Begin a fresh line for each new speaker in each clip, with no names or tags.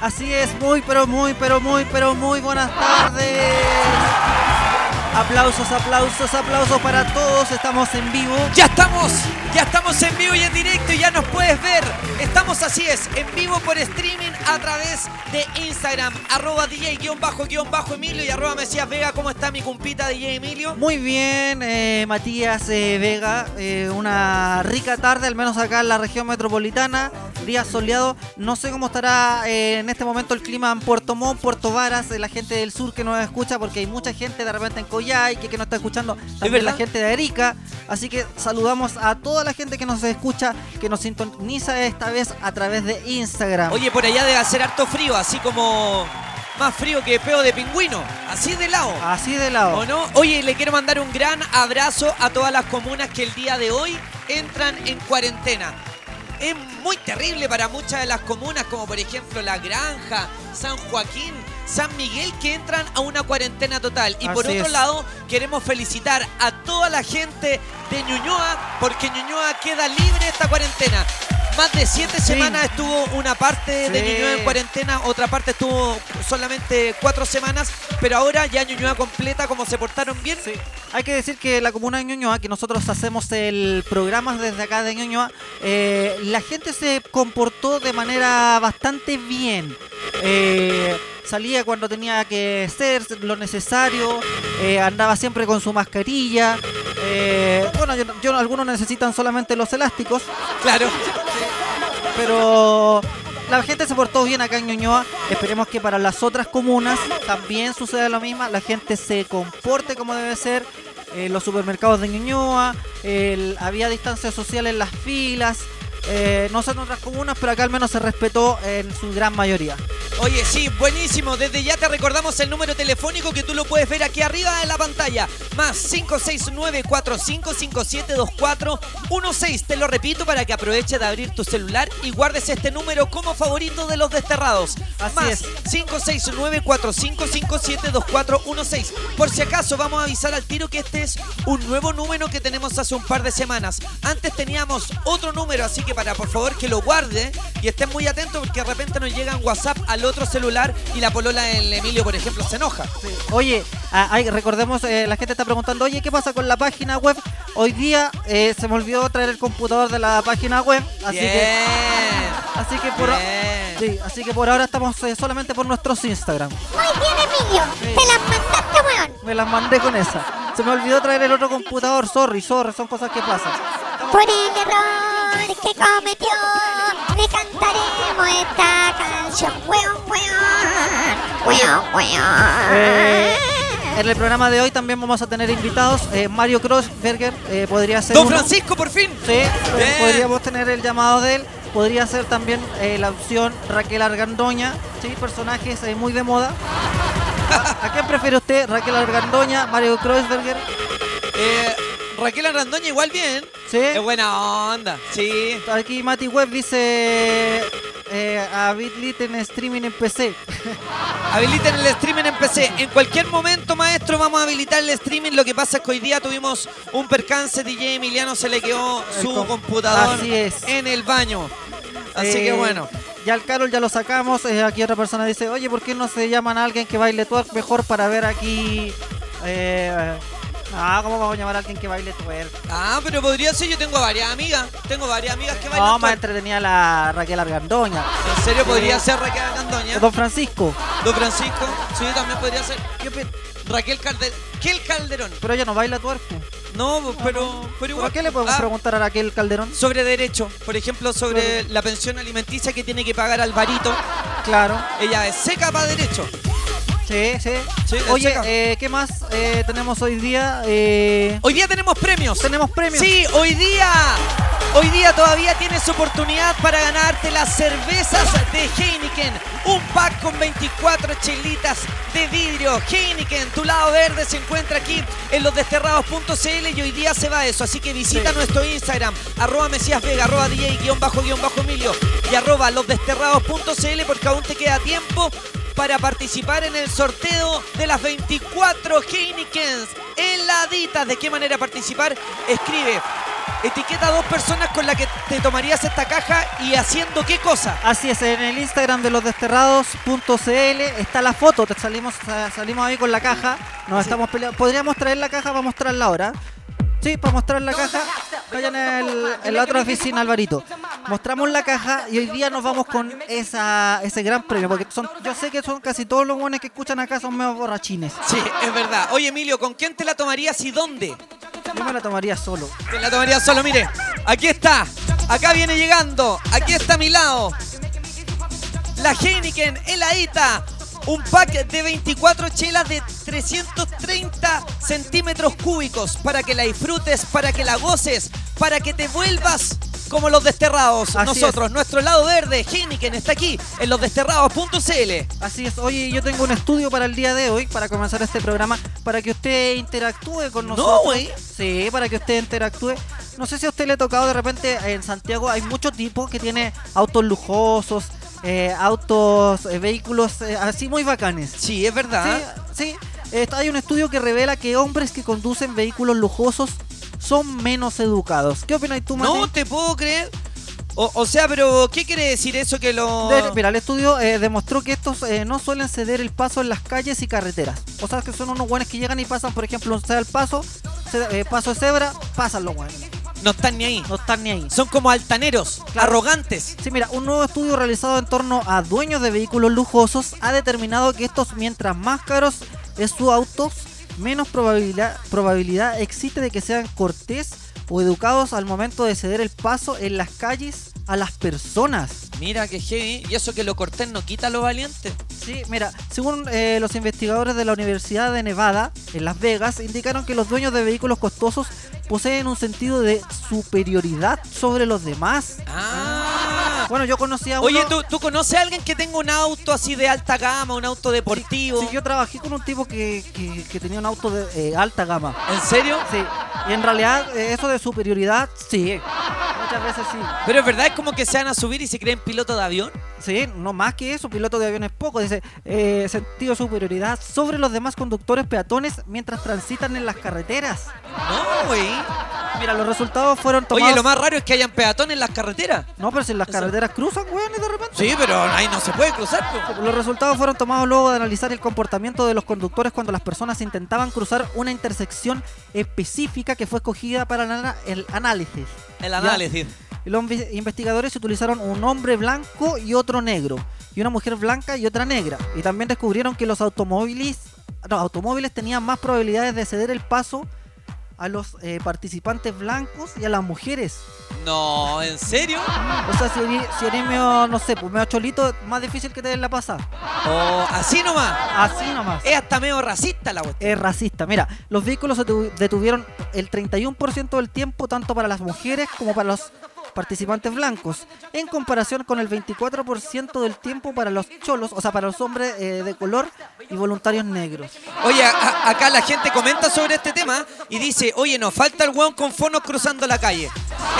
Así es, muy, pero muy, pero muy, pero muy buenas tardes. Aplausos, aplausos, aplausos para todos. Estamos en vivo.
Ya estamos, ya estamos en vivo y en directo y ya nos puedes ver. Estamos así es, en vivo por streaming a través de Instagram, arroba DJ-Emilio y arroba Mesías Vega. ¿Cómo está mi compita DJ Emilio?
Muy bien, eh, Matías eh, Vega. eh, una rica tarde, al menos acá en la región metropolitana. Día soleado. No sé cómo estará eh, en este momento el clima en Puerto Montt, Puerto Varas, eh, la gente del sur que nos escucha, porque hay mucha gente de repente en Coyhaique que nos está escuchando. También la gente de Arica. Así que saludamos a toda la gente que nos escucha, que nos sintoniza esta vez a través de Instagram.
Oye, por allá debe hacer harto frío, así como más frío que peo de pingüino, así de lado.
Así de lado.
¿O no? Oye, le quiero mandar un gran abrazo a todas las comunas que el día de hoy entran en cuarentena. Es muy terrible para muchas de las comunas, como por ejemplo La Granja, San Joaquín, San Miguel, que entran a una cuarentena total. Y por otro
es.
lado, queremos felicitar a toda la gente de Ñuñoa, porque Ñuñoa queda libre esta cuarentena. Más de siete semanas estuvo una parte de. Ñuñoa en cuarentena, otra parte estuvo solamente cuatro semanas, pero ahora ya Ñuñoa completa, como se portaron bien.
Sí. Hay que decir que la comuna de Ñuñoa, que nosotros hacemos el programa desde acá de Ñuñoa, eh, la gente se comportó de manera bastante bien. Eh, salía cuando tenía que ser lo necesario, eh, andaba siempre con su mascarilla. eh, bueno, yo, yo- algunos necesitan solamente los elásticos,
Claro.
pero la gente se portó bien acá en Ñuñoa. Esperemos que para las otras comunas también suceda lo mismo. La gente se comporte como debe ser. Eh, los supermercados de Ñuñoa, el- había distancia social en las filas. Eh, no sé en otras comunas, pero acá al menos se respetó en su gran mayoría.
Oye, sí, buenísimo. Desde ya te recordamos el número telefónico que tú lo puedes ver aquí arriba en la pantalla. Más 569-4557-2416. Te lo repito para que aproveches de abrir tu celular y guardes este número como favorito de los desterrados.
Así
Más
es.
569-4557-2416. Por si acaso, vamos a avisar al tiro que este es un nuevo número que tenemos hace un par de semanas. Antes teníamos otro número, así que para por favor que lo guarde y estén muy atentos porque de repente nos llegan WhatsApp al otro celular y la polola del Emilio, por ejemplo, se enoja.
Oye, ah, ay, recordemos, eh, la gente está preguntando, oye, ¿qué pasa con la página web? Hoy día eh, se me olvidó traer el computador de la página web, así
Bien.
que, así que por, sí, así que por ahora estamos eh, solamente por nuestros Instagram.
Muy bien, Emilio. Te las mandaste, weón.
Me las mandé con esa. Se me olvidó traer el otro computador, sorry, sorry, son cosas que pasan.
Por el error que cometió, le cantaremos esta canción. Weón, weón. Weón, weón.
Eh, en el programa de hoy también vamos a tener invitados. eh, Mario Crossberger eh, podría ser.
Don
uno.
Francisco, por fin.
Sí, eh,
Bien.
podríamos tener el llamado de él. Podría ser también eh, la opción Raquel Argandoña, sí, personajes eh, muy de moda. ¿A, a quién prefiere usted? ¿Raquel Argandoña, Mario Kreuzberger?
Eh, Raquel Arrandoña igual bien.
¿Sí?
Es buena onda, sí.
Aquí Mati Web dice eh, a Bitlit en streaming en PC.
Habiliten el streaming en PC. En cualquier momento, maestro, vamos a habilitar el streaming. Lo que pasa es que hoy día tuvimos un percance. DJ Emiliano se le quedó
El
su
com-
computador
así es.
en el baño. Así
Eh,
que bueno.
Ya el Carol ya lo sacamos. eh, aquí otra persona dice, oye, ¿por qué no se llaman a alguien que baile twerk mejor para ver aquí... Eh, ah, ¿cómo vamos a llamar a alguien que baile twerk?
Ah, pero podría ser. Yo tengo varias amigas. Tengo varias amigas que
No,
bailan.
más
twerk.
entretenida la Raquel Argandoña.
En serio, podría ser Raquel Argandoña.
Don Francisco.
Don Francisco. Sí, también podría ser. ¿Qué opi- Raquel Calderón. ¿Qué el Calderón?
Pero ella no baila twerk.
No, pero, pero igual.
¿Por qué le podemos
Ah,
preguntar a Raquel Calderón?
Sobre derecho, por ejemplo, sobre la pensión alimenticia que tiene que pagar Alvarito.
Claro.
Ella es seca para derecho.
Sí, sí.
Sí,
Oye, eh, ¿qué más eh, tenemos hoy día? Eh,
Hoy día tenemos premios.
tenemos premios.
Sí, hoy día. Hoy día todavía tienes oportunidad para ganarte las cervezas de Heineken. Un pack con 24 chelitas de vidrio. Heineken, tu lado verde se encuentra aquí en losdesterrados.cl y hoy día se va eso. Así que visita
Sí.
nuestro Instagram, arroba Mesías Vega, arroba DJ guion bajo guion bajo Emilio y arroba losdesterrados.cl porque aún te queda tiempo para participar en el sorteo de las 24 Heinekens heladitas. ¿De qué manera participar? Escribe etiqueta a dos personas con las que te tomarías esta caja y haciendo qué cosa.
Así es, en el Instagram de los desterrados.cl está la foto, te salimos, sa- salimos ahí con la caja, nos
Sí.
estamos peleando. ¿Podríamos traer la caja para mostrarla ahora? Sí, para mostrar la caja, vayan en, el- en la otra oficina, Alvarito. Mostramos la caja y hoy día nos vamos con esa, ese gran premio, porque son, yo sé que son casi todos los buenos que escuchan acá son medio borrachines.
Sí, es verdad. Oye, Emilio, ¿con quién te la tomarías y dónde?
Yo me la tomaría solo.
Te la tomarías solo, mire. Aquí está. Acá viene llegando. Aquí está a mi lado. La Heineken heladita. Un pack de 24 chelas de 330 centímetros cúbicos para que la disfrutes, para que la goces, para que te vuelvas como los desterrados.
Así
Nosotros, nuestro lado verde, Heineken, está aquí en losdesterrados.cl.
Así es, oye, yo tengo un estudio para el día de hoy, para comenzar este programa, para que usted interactúe con
No,
nosotros.
güey.
Sí, para que usted interactúe. No sé si a usted le ha tocado de repente en Santiago, hay muchos tipos que tiene autos lujosos, eh, autos, eh, vehículos eh, así muy bacanes.
Sí, es verdad.
Sí, sí. Hay un estudio que revela que hombres que conducen vehículos lujosos son menos educados. ¿Qué opinas tú, Mati?
No te puedo creer. O, o sea, pero ¿qué quiere decir eso que lo...
De- mira, el estudio eh, demostró que estos eh, no suelen ceder el paso en las calles y carreteras. O sea, que son unos buenos que llegan y pasan, por ejemplo, sea el paso, eh, paso de cebra, pasan los buenos.
No están ni ahí.
No están ni ahí.
Son como altaneros,
Claro.
arrogantes.
Sí, mira, un nuevo estudio realizado en torno a dueños de vehículos lujosos ha determinado que estos, mientras más caros es su auto, menos probabilidad, probabilidad existe de que sean cortés o educados al momento de ceder el paso en las calles a las personas.
Mira que heavy. Y eso que lo cortés no quita lo valiente.
Sí, mira, según eh, los investigadores de la Universidad de Nevada, en Las Vegas, indicaron que los dueños de vehículos costosos poseen un sentido de superioridad sobre los demás.
Ah.
Bueno, yo conocí a uno...
Oye, ¿tú, ¿tú conoces a alguien que tenga un auto así de alta gama, un auto deportivo?
Sí, yo trabajé con un tipo que, que- que tenía un auto de eh, alta gama.
¿En serio?
Sí, y en realidad eh, eso de superioridad, sí. Muchas veces sí.
Pero es verdad, es como que se van a subir y se creen piloto de avión.
Sí, no más que eso, piloto de aviones poco. Dice, eh, sentido de superioridad sobre los demás conductores peatones mientras transitan en las carreteras.
No, güey.
Mira, los resultados fueron tomados...
Oye, lo más raro es que hayan peatones en las carreteras.
No, pero si las carreteras cruzan, weón, de repente...
Sí, pero ahí no se puede cruzar. po.
Los resultados fueron tomados luego de analizar el comportamiento de los conductores cuando las personas intentaban cruzar una intersección específica que fue escogida para el análisis.
El
Ya.
análisis.
Y Los inve- investigadores utilizaron un hombre blanco y otro negro, y una mujer blanca y otra negra. Y también descubrieron que los automóviles, no, automóviles tenían más probabilidades de ceder el paso a los eh, participantes blancos y a las mujeres.
No, ¿en serio?
O sea, si eres, si eres medio, no sé, pues medio cholito, más difícil que te den la pasada.
O así nomás.
Así nomás.
Es hasta medio racista la cuestión.
Es racista. Mira, los vehículos se detu- detuvieron el 31% del tiempo, tanto para las mujeres como para los participantes blancos, en comparación con el 24% del tiempo para los cholos, o sea, para los hombres eh, de color y voluntarios negros.
Oye, a- acá la gente comenta sobre este tema y dice, oye, nos falta el weón con fonos cruzando la calle.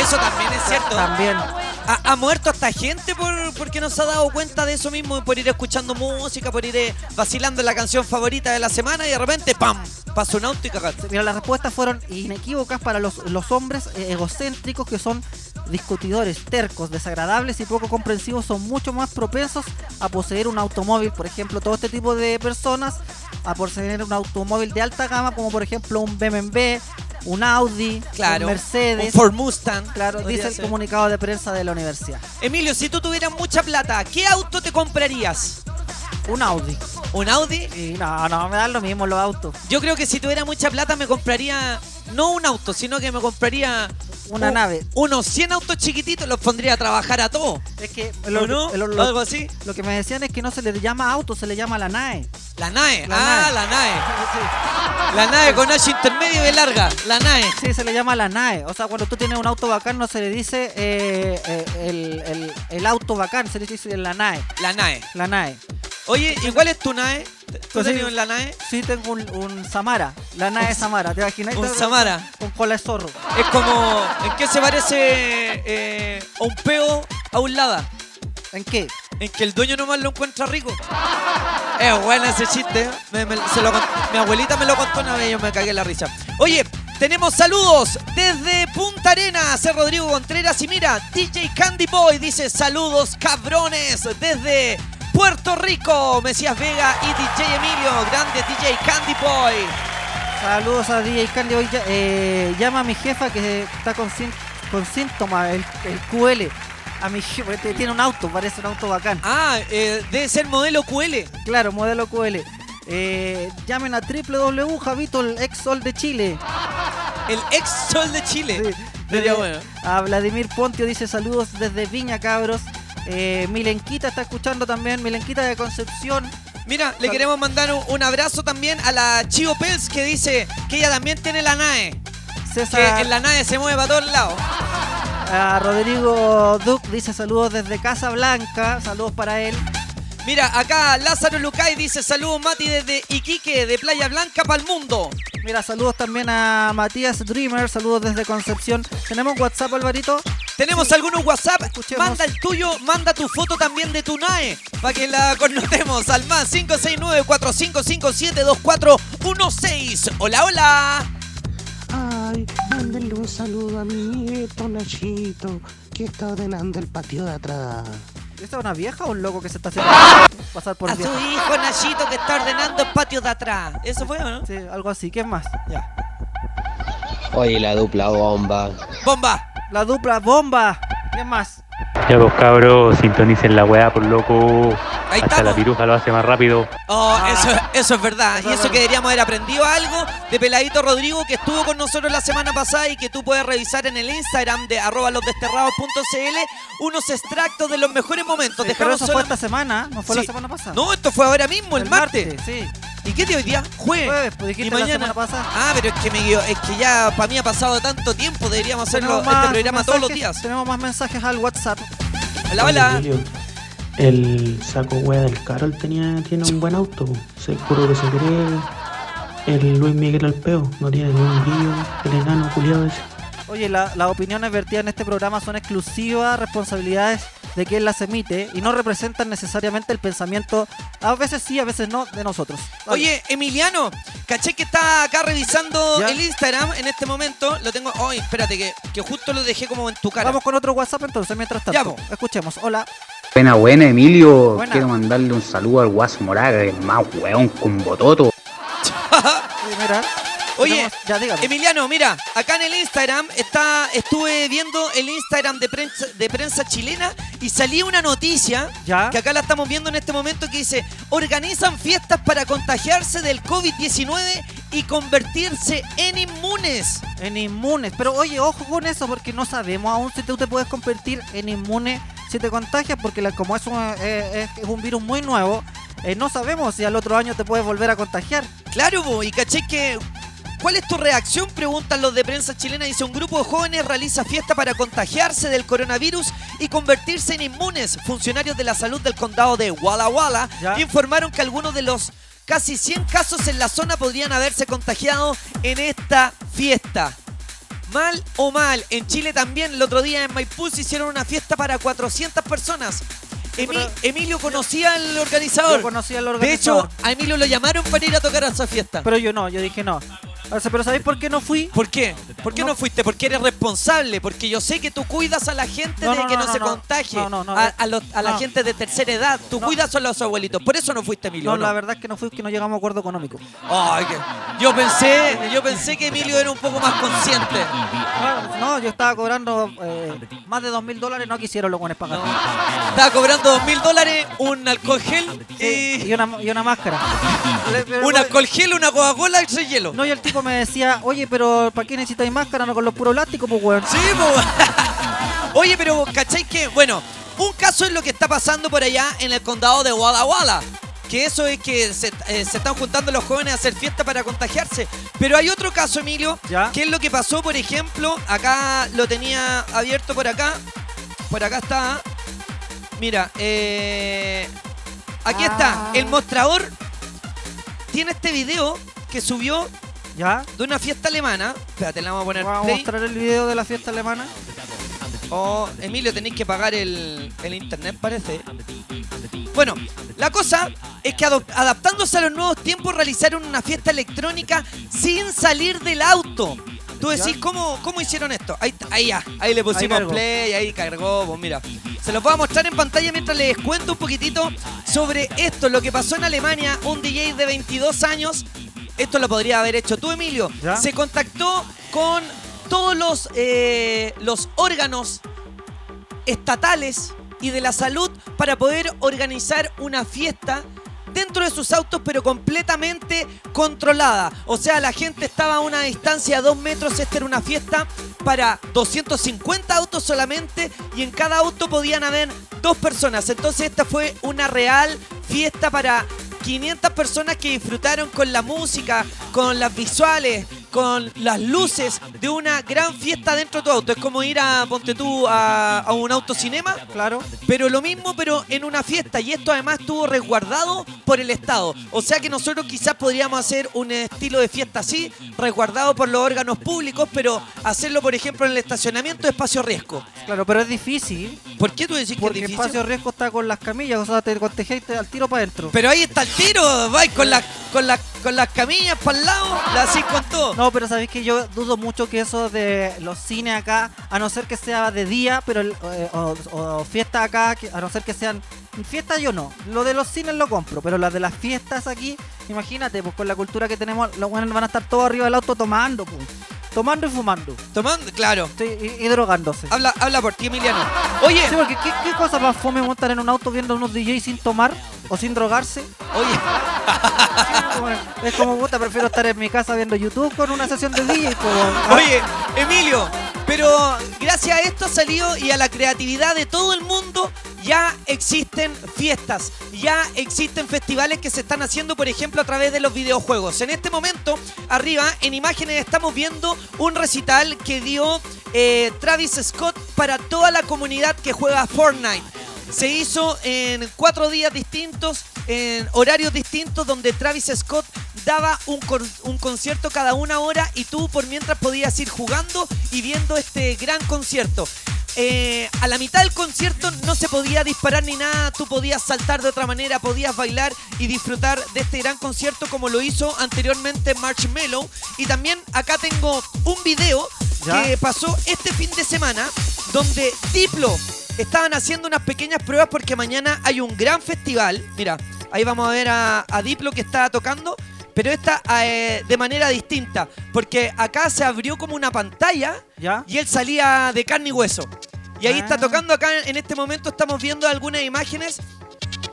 Eso también es cierto.
También.
Ha, ha muerto hasta gente por, porque no se ha dado cuenta de eso mismo, por ir escuchando música, por ir eh, vacilando en la canción favorita de la semana y de repente, ¡pam! Pasa un auto y cagaste.
Mira, las respuestas fueron inequívocas para los, los hombres eh, egocéntricos que son discutidores, tercos, desagradables y poco comprensivos son mucho más propensos a poseer un automóvil. Por ejemplo, todo este tipo de personas a poseer un automóvil de alta gama, como por ejemplo un BMW, un Audi,
Claro.
un Mercedes.
Un Ford Mustang.
Claro, dice el
ser.
comunicado de prensa de la universidad.
Emilio, si tú tuvieras mucha plata, ¿qué auto te comprarías?
Un Audi.
¿Un Audi?
Y no, no, me dan lo mismo los autos.
Yo creo que si tuviera mucha plata me compraría no un auto, sino que me compraría
Una
un-
nave.
Unos 100 autos chiquititos los pondría a trabajar a todos.
Es que
¿O
lo,
no?
lo- lo-
Algo así.
lo que me decían es que no se le llama auto, se le llama la NAE.
La NAE.
La
ah,
NAE.
la.
Sí.
La NAE con H intermedio y larga. La NAE.
Sí, se le llama la NAE. O sea, cuando tú tienes un auto bacán no se le dice eh, eh, el, el- el auto bacán, se le dice la NAE.
La NAE.
La NAE.
Oye, ¿y cuál es tu NAE? ¿Tú tenías la NAE?
Sí, tengo un, un Samara. La NAE
Un-
Samara. ¿Te imaginas?
un Samara.
Con cola de zorro.
Es como. ¿En qué se parece eh, a un peo a un lada?
¿En qué?
En que el dueño nomás lo encuentra rico. Es bueno ese chiste. ¿eh? Me- me- se lo cont- mi abuelita me lo contó una vez y yo me cagué en la risa. Oye, Tenemos saludos desde Punta Arenas, Rodrigo Contreras. Y mira, DJ Candy Boy dice saludos cabrones desde Puerto Rico. Mesías Vega y DJ Emilio, grande DJ Candy Boy.
Saludos a DJ Candy. Ya- eh, llama a mi jefa que está con, con síntomas, el, el QL. A mi jefa, este tiene un auto, parece un auto bacán.
Ah, eh, debe ser modelo QL.
Claro, modelo QL. Eh, llamen a www Javito, el ex sol de Chile.
El ex sol de Chile.
Sí.
Sería
Eh,
bueno.
A Vladimir Pontio dice saludos desde Viña, cabros. Eh, Milenquita está escuchando también, Milenquita de Concepción.
Mira, le queremos mandar un, un abrazo también a la Chivo Pels que dice que ella también tiene la NAE. Que
César,
en la NAE se mueve para todos lados.
a Rodrigo Duc dice saludos desde Casa Blanca, saludos para él.
Mira, acá Lázaro Lucay dice saludos Mati desde Iquique, de Playa Blanca para el mundo.
Mira, saludos también a Matías Dreamer, saludos desde Concepción. ¿Tenemos WhatsApp, Alvarito?
Tenemos
Sí.
algunos WhatsApp.
Escuchemos.
Manda el tuyo, manda tu foto también de tu NAE para que la connotemos al más 569-4557-2416. Hola, hola.
Ay, mándenle un saludo a mi nieto Nachito, que está ordenando el patio de atrás.
¿Esta es una vieja o un loco que se está haciendo pasar por
A su
vieja?
hijo Nachito que está ordenando el patio de atrás. ¿Eso fue o no?
Sí, algo así. ¿Qué más?
Ya.
Oye, la dupla bomba.
Bomba.
La dupla bomba. ¿Qué más?
Ya pues cabros, sintonicen la weá por loco.
Ahí
Hasta
estamos.
la piruja lo hace más rápido.
Oh,
Ah.
eso, eso es verdad.
Eso
y
es
eso que deberíamos haber aprendido algo de Peladito Rodrigo que estuvo con nosotros la semana pasada y que tú puedes revisar en el Instagram de arroba losdesterrados.cl unos extractos de los mejores momentos.
Sí, pero
Dejamos
eso fue esta semana, no fue
Sí.
la semana pasada.
No, esto fue ahora mismo, el, martes.
Sí.
¿Y qué día hoy día? Jueves.
Jueves, pues dijiste
y
la
mañana.
semana pasada.
Ah, pero es que, me, es que ya para mí ha pasado tanto tiempo. Deberíamos hacerlo este programa todos los
mensajes-
días.
Tenemos más mensajes al WhatsApp.
Hola, hola.
El saco wea del Carol tenía, tiene un buen auto. Seguro que se cree el Luis Miguel Alpeo. No tiene ni un brillo, el enano culiado ese.
Oye, la- las opiniones vertidas en este programa son exclusivas responsabilidades de quien las emite y no representan necesariamente el pensamiento, a veces sí, a veces no, de nosotros.
Oye, Emiliano, caché que está acá revisando
Ya.
el Instagram en este momento. Lo tengo. Ay, espérate, que, que justo lo dejé como en tu cara.
Vamos con otro WhatsApp entonces, mientras
Ya,
tanto.
po.
Escuchemos. Hola.
Buena, buena, Emilio.
Buena.
Quiero mandarle un saludo al Guaso Moraga, es más weón con bototo.
Mira.
Oye,
ya.
Emiliano, mira, acá en el Instagram está, estuve viendo el Instagram de prensa, de prensa chilena y salía una noticia
Ya.
que acá la estamos viendo en este momento que dice organizan fiestas para contagiarse del COVID-19 y convertirse en inmunes.
En inmunes. Pero oye, ojo con eso porque no sabemos aún si tú te puedes convertir en inmune si te contagias porque la- como es un, eh, es un virus muy nuevo, eh, no sabemos si al otro año te puedes volver a contagiar.
Claro, bo, y caché que. ¿Cuál es tu reacción? Preguntan los de prensa chilena. Dice: Un grupo de jóvenes realiza fiesta para contagiarse del coronavirus y convertirse en inmunes. Funcionarios de la salud del condado de Walla Walla
Ya.
informaron que algunos de los casi 100 casos en la zona podrían haberse contagiado en esta fiesta. Mal o mal, en Chile también el otro día en Maipú se hicieron una fiesta para 400 personas. Emi- Emilio conocía al organizador.
Yo conocí al
De hecho,
organizador.
a Emilio lo llamaron para ir a tocar a esa fiesta.
Pero yo no, yo dije no. O sea, pero ¿sabéis por qué no fui?
¿Por qué? ¿Por qué no,
No.
fuiste? Porque eres responsable. Porque yo sé que tú cuidas a la gente
No,
de
no,
que
no,
se contagie.
No, no, no,
a, a los- a la gente de tercera edad. Tú cuidas a los abuelitos. Por eso no fuiste, Emilio.
No, la verdad es que no fui, que no llegamos a acuerdo económico.
Ay, que- yo pensé, yo pensé que Emilio era un poco más consciente.
No, yo estaba cobrando eh, más de dos mil dólares, no quisieron los buenos pagar.
Estaba cobrando dos mil dólares, un alcohol gel y.
y, una, y una máscara.
Un alcohol gel, una Coca-Cola y hielo.
No, y el tipo me decía, oye, pero ¿para qué necesitáis máscara? No con los puros plásticos, pues, weón.
Sí, po. Oye, pero ¿cachai que? Bueno, un caso es lo que está pasando por allá en el condado de Walla Walla. Que eso es que se, eh, se están juntando los jóvenes a hacer fiesta para contagiarse. Pero hay otro caso, Emilio,
¿Ya?
que es lo que pasó, por ejemplo, acá lo tenía abierto por acá. Por acá está. Mira, eh, aquí está.
Ah.
El mostrador tiene este video que subió
¿Ya?
de una fiesta alemana. Espérate, le vamos a poner
Vamos a mostrar el video de la fiesta alemana.
Oh, Emilio, tenéis que pagar el, el internet, parece. Bueno, la cosa es que adaptándose a los nuevos tiempos realizaron una fiesta electrónica sin salir del auto. Tú decís, ¿cómo, cómo hicieron esto? Ahí, está, ahí ya, ahí le pusimos play, ahí cargó, pues mira. Se los voy a mostrar en pantalla mientras les cuento un poquitito sobre esto, lo que pasó en Alemania, un DJ de 22 años. Esto lo podría haber hecho tú, Emilio.
¿Ya?
Se contactó con todos los, eh, los órganos estatales y de la salud para poder organizar una fiesta dentro de sus autos pero completamente controlada. O sea, la gente estaba a una distancia de dos metros. Esta era una fiesta para 250 autos solamente y en cada auto podían haber dos personas. Entonces esta fue una real fiesta para 500 personas que disfrutaron con la música, con las visuales, con las luces de una gran fiesta dentro de tu auto. Es como ir a, ponte tú, a, a un autocinema.
Claro.
Pero lo mismo, pero en una fiesta. Y esto además estuvo resguardado por el Estado. O sea que nosotros quizás podríamos hacer un estilo de fiesta así, resguardado por los órganos públicos, pero hacerlo, por ejemplo, en el estacionamiento de espacio riesgo.
Claro, pero es difícil.
¿Por qué tú decís que
Porque
es
el
difícil?
espacio riesgo está con las camillas, o sea, te contagiáis al tiro para adentro.
Pero ahí está el tiro, vais con, la, con, la, con las camillas para el lado, la así con todo.
No, pero sabéis que yo dudo mucho que eso de los cines acá, a no ser que sea de día, pero eh, o, fiestas acá, a no ser que sean fiestas yo no. Lo de los cines lo compro, pero las de las fiestas aquí, imagínate, pues con la cultura que tenemos, los buenos van a estar todos arriba del auto tomando, pues. Tomando y fumando.
Tomando, claro.
Sí, y, y drogándose.
Habla, habla por ti, Emiliano. Oye,
Sí, porque ¿qué, qué cosa más fome montar en un auto viendo unos DJs sin tomar o sin drogarse?
oye,
Es como puta, prefiero estar en mi casa viendo YouTube con una sesión de DJ. Como,
Oye, Emilio, pero gracias a esto ha salido y a la creatividad de todo el mundo ya existen fiestas, ya existen festivales que se están haciendo, por ejemplo, a través de los videojuegos. En este momento, arriba en imágenes estamos viendo un recital que dio eh, Travis Scott para toda la comunidad que juega Fortnite. Se hizo en cuatro días distintos, en horarios distintos, donde Travis Scott daba un, concierto cada una hora y tú por mientras podías ir jugando y viendo este gran concierto. Eh, a la mitad del concierto no se podía disparar ni nada, tú podías saltar de otra manera, podías bailar y disfrutar de este gran concierto como lo hizo anteriormente Marshmello. Y también acá tengo un video
¿Ya?
que pasó este fin de semana donde Diplo estaban haciendo unas pequeñas pruebas porque mañana hay un gran festival. Mira, ahí vamos a ver a, a Diplo que está tocando, pero esta eh, de manera distinta, porque acá se abrió como una pantalla
¿Ya?
y él salía de carne y hueso. Y ahí está
Ah.
tocando acá en este momento estamos viendo algunas imágenes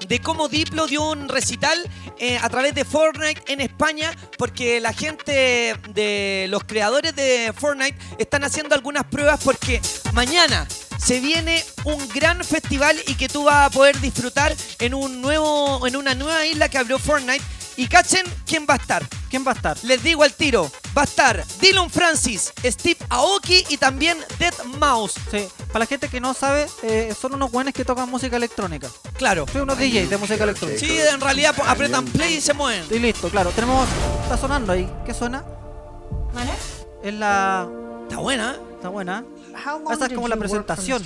de cómo Diplo dio un recital eh, a través de Fortnite en España, porque la gente de los creadores de Fortnite están haciendo algunas pruebas porque mañana se viene un gran festival y que tú vas a poder disfrutar en un nuevo en una nueva isla que abrió Fortnite y cachen quién va a estar.
¿Quién va a estar?
Les digo al tiro, va a estar Dylan Francis, Steve Aoki y también Dead Mouse.
Sí, para la gente que no sabe, eh, son unos buenos que tocan música electrónica.
Claro.
Son unos DJs de música electrónica.
Sí, en realidad po- apretan play y se mueven.
Y listo, claro. Tenemos. Está sonando ahí. ¿Qué suena? Es la.
Está buena. ¿eh?
Está buena. Esa es como la presentación.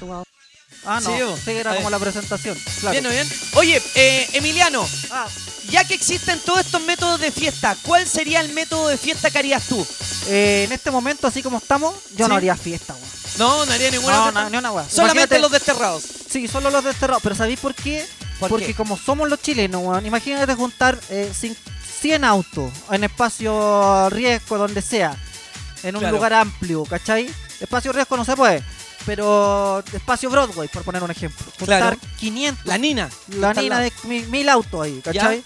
Ah, no.
Sí,
Sí,
bo.
era
Ahí.
como la presentación. Claro.
Bien, bien. Oye, eh, Emiliano,
Ah,
ya que existen todos estos métodos de fiesta, ¿cuál sería el método de fiesta que harías tú?
eh, en este momento, así como estamos, yo
Sí.
no haría fiesta, weón.
No, no haría ninguna.
No, no, ni una weá.
Solamente
Imagínate-
los desterrados.
Sí, solo los desterrados. Pero ¿sabéis por qué?
¿Por
Porque
qué?
como somos los chilenos, weón, imagínate juntar eh, cin- 100 autos en espacio riesgo, donde sea, en un
Claro.
lugar amplio, ¿cachai? Espacio riesgo no se puede, pero espacio Broadway, por poner un ejemplo. Juntar
Claro.
500,
La Nina.
la nina de mi- mil autos ahí, ¿cachai?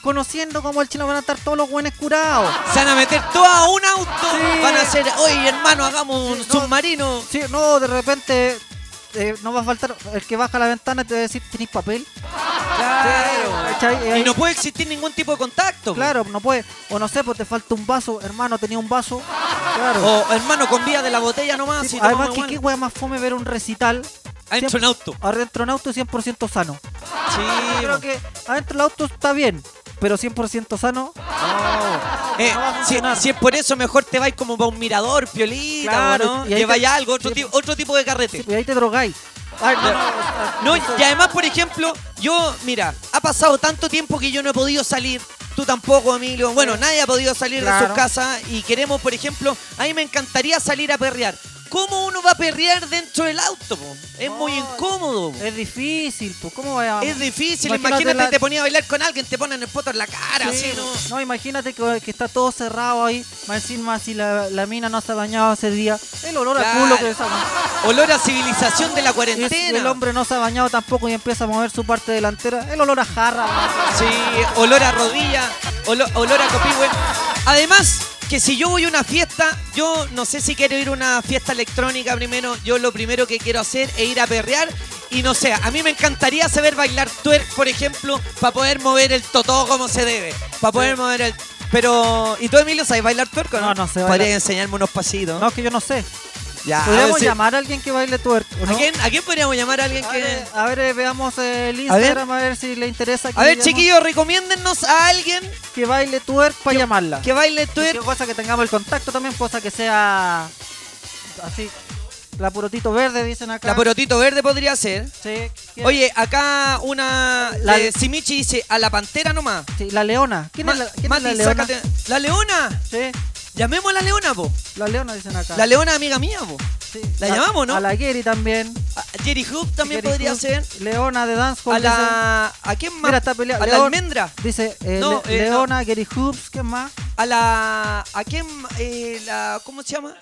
Conociendo cómo el chino van a estar todos los buenos curados.
Se van a meter todos a un auto.
Sí.
Van a hacer, oye, hermano, hagamos un
no.
submarino.
Sí, no, de repente eh, no va a faltar el que baja la ventana te va a decir, ¿tenéis papel?
Claro. Y no puede existir ningún tipo de contacto.
Claro, no puede. O no sé, pues te falta un vaso. Hermano, tenía un vaso. Claro.
O hermano, con vía de la botella nomás.
Sí, además, que qué wea más fome ver un recital
Adentro en auto.
adentro de un auto 100% sano.
Sí,
Yo creo que adentro del auto está bien, pero 100% sano.
Eh,
no va a
si, es por eso, mejor te vais como para un mirador, piolita,
Claro,
¿no? Lleváis algo, otro,
sí,
tipo, otro tipo de carrete.
Sí, pues ahí te drogáis. Ay, no, no,
No,
eso-
y además, por ejemplo, yo, mira, ha pasado tanto tiempo que yo no he podido salir. tú tampoco, Emilio. Bueno, nadie ha podido salir de sus casas y queremos, por ejemplo, a mí me encantaría salir a perrear. ¿Cómo uno va a perrear dentro del auto? po? Es muy incómodo. po.
Es difícil, pues. ¿Cómo vaya?
Es difícil,
Imagínate
imagínate,
la-
te ponía a bailar con alguien, te ponen el poto en la cara,
Sí,
así, ¿no?
no, imagínate que, que está todo cerrado ahí. Más encima, si la, la mina no se ha bañado ese día. El olor a
Claro.
culo que esa.
Olor a civilización de la cuarentena.
el hombre no se ha bañado tampoco y empieza a mover su parte delantera. El olor a jarra.
Sí, olor a rodilla, olor, olor a copihue. Además, que si yo voy a una fiesta, yo no sé si quiero ir a una fiesta electrónica primero. Yo lo primero que quiero hacer es ir a perrear. Y no sé, a mí me encantaría saber bailar twerk, por ejemplo, para poder mover el totó como se debe. Para poder mover el. Pero, ¿y tú, Emilio, sabes bailar twerk o no?
No, no sé
Podrías enseñarme unos pasitos.
No, que yo no sé.
Ya, a
Podríamos
si-
llamar a alguien que baile twerk. ¿o
¿A quién, ¿A quién podríamos llamar a alguien
A
que.?
ver, a ver, eh, veamos eh, el
A ver.
Instagram, a ver, si le interesa que,
A ver, chiquillos, recomiéndennos a alguien
que baile twerk para llamarla.
que baile twerk.
cosa que tengamos el contacto también, cosa que sea así. La purotito verde, dicen acá.
La porotito verde podría ser.
Sí, ¿quién?
Oye, acá una
La-
de Simichi dice a la pantera nomás.
Sí, la leona. ¿Quién
Ma-
es la, quién es la leona?
sácate- ¿La leona?
Sí,
Llamemos a la leona, po.
la leona dicen acá.
La leona amiga mía, po.
Sí.
la llamamos, ¿no?
A la Gary también.
A Jerry Hoop también podría ser.
Leona de Dancehall.
A la. ¿A quién más?
Mira, está peleando.
A la almendra.
Dice, eh,
No,
Le-
eh,
Leona, Gary Hoops, ¿qué más?
A la. ¿A quién? Eh, la, ¿Cómo se llama?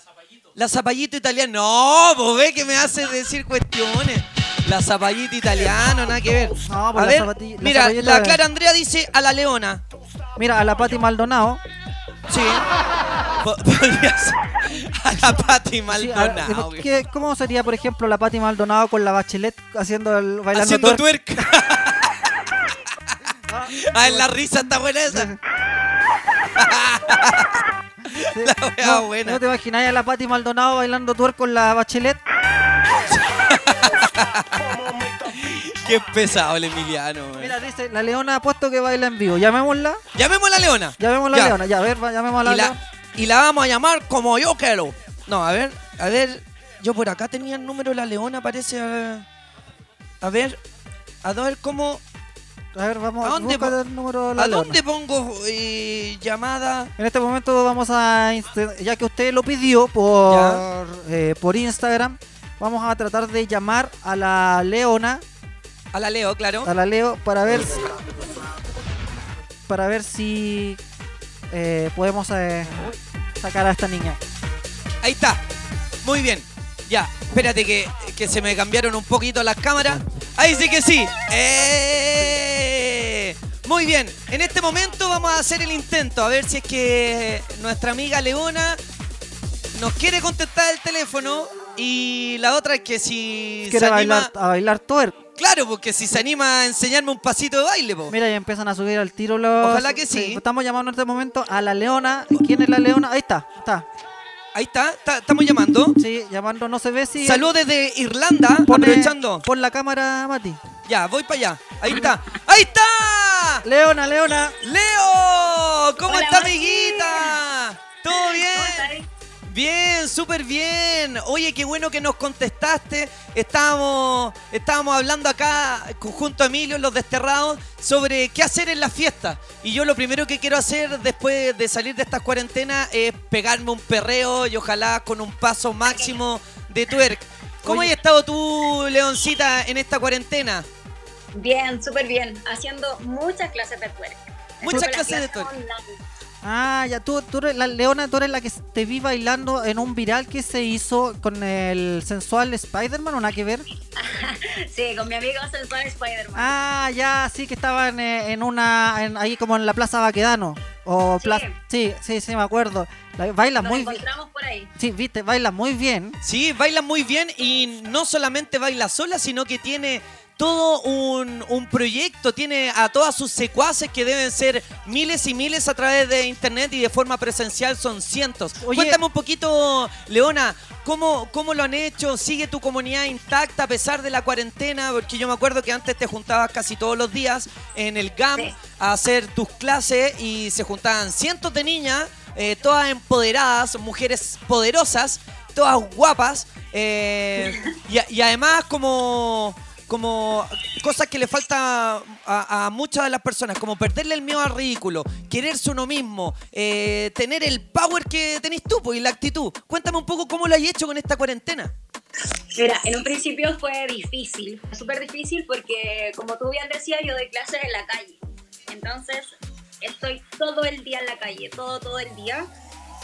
La zapallito italiana. No, pues ve que me hace decir cuestiones. La zapallito italiano, nada que ver.
No, pues
a
la
ver,
la
mira,
zapallita
la Clara Andrea dice a la leona.
Mira, a la Pati Maldonado.
Sí. Po- Podría ser. A la Pati
Sí, a-
Maldonado.
¿qué- ¿Cómo sería, por ejemplo, la Pati Maldonado con la Bachelet haciendo el bailando
Haciendo
twerk?
twerk. ah, en la risa está buena esa.
Sí.
La wea
no,
buena.
¿No te imagináis a la Pati Maldonado bailando twerk con la Bachelet?
Qué pesado el Emiliano.
Mira, dice, la leona ha puesto que baila en vivo. Llamémosla.
Llamemos a la leona.
Llamemos a la
Ya.
leona. Ya, a ver, va, llamemos a la,
y, la,
leona.
y la vamos a llamar como yo quiero. No, a ver, a ver. Yo por acá tenía el número de la leona, parece. A, a ver, a ver cómo.
A ver, vamos
¿A dónde
busca
po-
el número de la
¿A
leona.
dónde pongo eh, llamada?
En este momento vamos a, inst- ya que usted lo pidió por, eh, por Instagram, vamos a tratar de llamar a la Leona,
A la Leo, claro.
a la Leo, para ver, si- para ver si eh, podemos eh, sacar a esta niña.
Ahí está. Muy bien. Ya, espérate que, que se me cambiaron un poquito las cámaras. Ahí sí que sí. ¡Eh! Muy bien. En este momento vamos a hacer el intento. A ver si es que nuestra amiga Leona nos quiere contestar el teléfono. Y la otra es que si se
Quiere
anima...
bailar, a bailar twerk.
Claro, porque si se anima a enseñarme un pasito de baile, po.
Mira, ya empiezan a subir al tiro los...
Ojalá que sí.
Estamos llamando en este momento a la Leona. ¿Quién es la Leona? Ahí está, está.
Ahí está, está- estamos llamando.
Sí, llamando, no se ve si...
Saludos desde Irlanda,
Pone-
aprovechando.
Pon la cámara, Mati.
Ya, voy para allá. Ahí está. ¡Ahí está!
Leona, Leona.
¡Leo! ¿Cómo
Hola,
está,
Mati.
amiguita? ¿Todo
¿Cómo
bien?
estáis?
Bien, súper bien. Oye, qué bueno que nos contestaste. Estábamos, estábamos hablando acá junto a Emilio, los desterrados, sobre qué hacer en las fiestas. Y yo lo primero que quiero hacer después de salir de estas cuarentenas es pegarme un perreo y ojalá con un paso máximo de twerk. ¿Cómo has estado tú, Leoncita, en esta cuarentena?
Bien, súper bien. Haciendo muchas clases de twerk.
Muchas clases de twerk.
online.
Ah, ya tú, tú eres la Leona, tú eres la que te vi bailando en un viral que se hizo con el sensual Spider-Man, ¿o nada que ver?
Sí, con mi amigo sensual Spider-Man.
Ah, ya, sí que estaban eh, en una, en- ahí como en la Plaza Baquedano. O
Sí.
plaza, sí, sí, sí, me acuerdo. La- Baila
Nos
muy bien.
encontramos por ahí.
Sí, viste, baila muy bien.
Sí, baila muy bien y no solamente baila sola, sino que tiene todo un, un proyecto, tiene a todas sus secuaces que deben ser miles y miles a través de internet y de forma presencial son cientos.
Oye-
Cuéntame un poquito, Leona, ¿cómo, ¿cómo lo han hecho? ¿Sigue tu comunidad intacta a pesar de la cuarentena? Porque yo me acuerdo que antes te juntabas casi todos los días en el GAM
Sí.
a hacer tus clases y se juntaban cientos de niñas, eh, todas empoderadas, mujeres poderosas, todas guapas, eh, y, y además como, como cosas que le falta a, muchas de las personas, como perderle el miedo al ridículo, quererse uno mismo, eh, tener el power que tenés tú pues, y la actitud. Cuéntame un poco cómo lo has hecho con esta cuarentena.
Mira, en un principio fue difícil, súper difícil porque como tú bien decías, yo doy clases en la calle. Entonces estoy todo el día en la calle, todo, todo el día.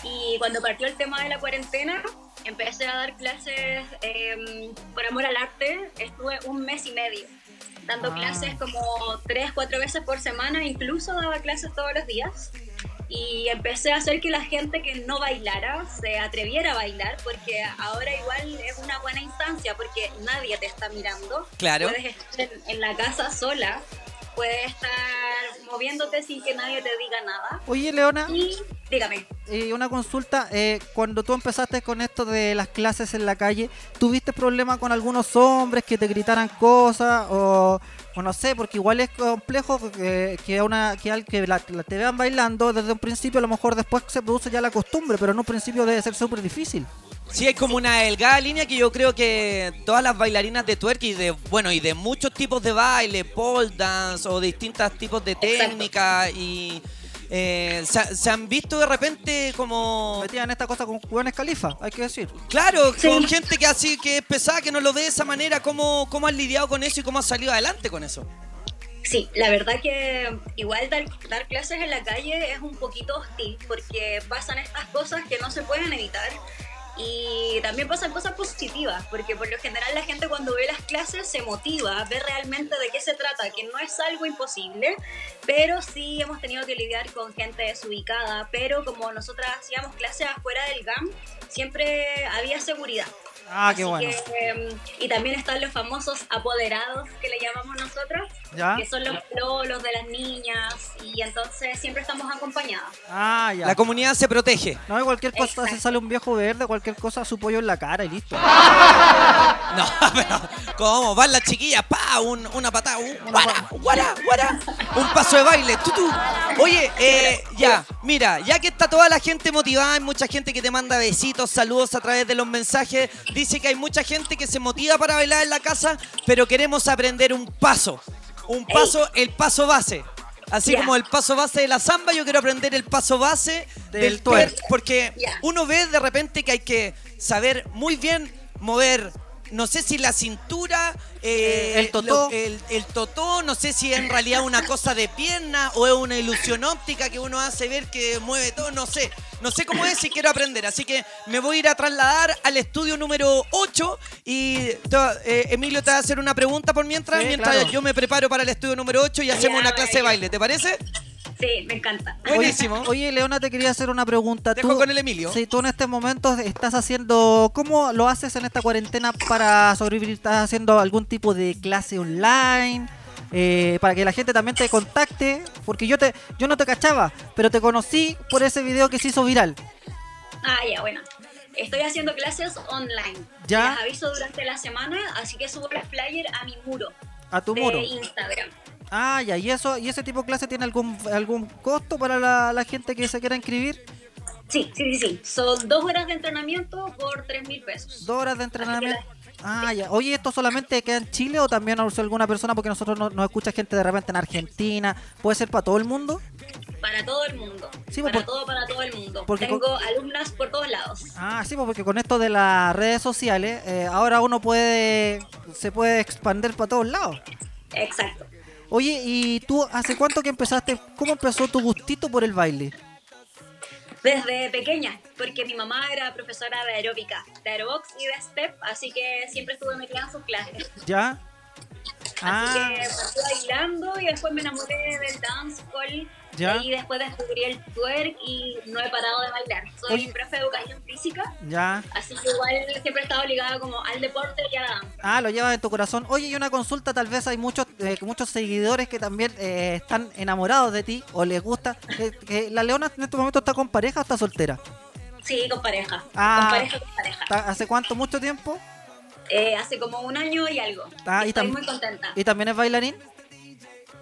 Y cuando partió el tema de la cuarentena, empecé a dar clases eh, por amor al arte. Estuve un mes y medio dando
Ah.
clases como tres, cuatro veces por semana, incluso daba clases todos los días. Y empecé a hacer que la gente que no bailara se atreviera a bailar, porque ahora igual es una buena instancia, porque nadie te está mirando.
Claro.
Puedes estar en, en la casa sola, puedes estar moviéndote sin que nadie te diga nada.
Oye, Leona,
Y dígame,
eh, una consulta. eh, cuando tú empezaste con esto de las clases en la calle, ¿tuviste problemas con algunos hombres que te gritaran cosas? O, o no sé, porque igual es complejo que, que, una, que, al que la, la te vean bailando desde un principio, a lo mejor después se produce ya la costumbre, pero en un principio debe ser súper difícil.
Sí, hay como una delgada línea que yo creo que todas las bailarinas de twerk y de, bueno, y de muchos tipos de baile, pole dance o distintos tipos de técnica y eh, se, se han visto de repente como...
Metían esta cosa con Juanes Califa, hay que decir.
Claro,
Sí.
con gente que así que es pesada, que no lo ve de esa manera, ¿cómo, cómo has lidiado con eso y cómo has salido adelante con eso?
Sí, la verdad que igual dar, dar clases en la calle es un poquito hostil porque pasan estas cosas que no se pueden evitar y también pasan cosas positivas porque por lo general la gente cuando ve las clases se motiva, ve realmente de qué se trata, que no es algo imposible, pero sí hemos tenido que lidiar con gente desubicada, pero como nosotras hacíamos clases afuera del GAM, siempre había seguridad.
Ah, qué
Así
bueno.
que, em, y también están los famosos apoderados que le llamamos nosotros,
¿Ya?
que son los lolos de las niñas, y entonces siempre estamos acompañadas.
Ah, ya.
La comunidad se protege.
No, y cualquier cosa,
Exacto.
se sale un viejo verde, cualquier cosa, su pollo en la cara y listo.
No, pero ¿cómo? Van las chiquillas, pa, un- una patada, un guara, guara, guara, un paso de baile, tutú. Oye, eh, ya, mira, ya que está toda la gente motivada, hay mucha gente que te manda besitos, saludos a través de los mensajes. Dice que hay mucha gente que se motiva para bailar en la casa, pero queremos aprender un paso. Un paso, el paso base. Así como el paso base de la samba, yo quiero aprender el paso base del,
Del
twerk. Porque uno ve de repente que hay que saber muy bien mover, no sé si la cintura, eh,
El totó.
lo- el, el totó, no sé si es en realidad una cosa de pierna o es una ilusión óptica que uno hace ver que mueve todo, no sé. No sé cómo es y quiero aprender. Así que me voy a ir a trasladar al estudio número 8 y eh, Emilio te va a hacer una pregunta por mientras,
Sí,
mientras
claro.
yo me preparo para el estudio número 8 y hacemos una clase de baile. ¿Te parece?
Sí, me encanta.
Buenísimo.
Oye, oye, Leona, te quería hacer una pregunta.
Dejo con el Emilio.
Sí, tú en este momento estás haciendo. ¿Cómo lo haces en esta cuarentena para sobrevivir? ¿Estás haciendo algún tipo de clase online? Eh, para que la gente también te contacte. Porque yo te yo no te cachaba, pero te conocí por ese video que se hizo viral.
Ah, ya, bueno. Estoy haciendo clases online.
Ya.
Las aviso durante la semana, así que subo los flyers a mi muro
A tu
de
muro.
Instagram.
Ah, ya. ¿Y, eso, ¿Y ese tipo de clase tiene algún, algún costo para la, la gente que se quiera inscribir?
Sí, sí, sí, sí. Son dos horas de entrenamiento por tres mil pesos.
Dos horas de entrenamiento. Ah, ya. Oye, ¿esto solamente queda en Chile o también alguna persona? Porque nosotros no- nos escucha gente de repente en Argentina. ¿Puede ser para todo el mundo?
Para todo el mundo.
Sí,
para
por-
todo, para todo el mundo.
porque
Tengo
con-
alumnas por todos lados.
Ah, sí, pues porque con esto de las redes sociales, eh, ahora uno puede, se puede expandir para todos lados.
Exacto.
Oye, ¿y tú hace cuánto que empezaste? ¿Cómo empezó tu gustito por el baile?
Desde pequeña, porque mi mamá era profesora de aeróbica, de aerobox y de step, así que siempre estuve metida en sus clases.
¿Ya?
Así
Ah,
que partí bailando y después me enamoré del dancehall.
Ya.
Y después descubrí el twerk y no he parado de bailar. Soy
Oye.
profe de educación física,
ya.
así que igual siempre he estado ligada como al deporte y a la danza.
Ah, lo llevas en tu corazón. Oye, y una consulta, tal vez hay muchos eh, muchos seguidores que también eh, están enamorados de ti o les gusta. Eh, ¿La Leona en este momento está con pareja o está soltera?
Sí, con pareja.
Ah.
Con pareja, con pareja.
¿Está- ¿Hace cuánto? ¿Mucho tiempo?
Eh, hace como un año y algo.
Ah, y
Estoy muy contenta.
¿Y también es bailarín?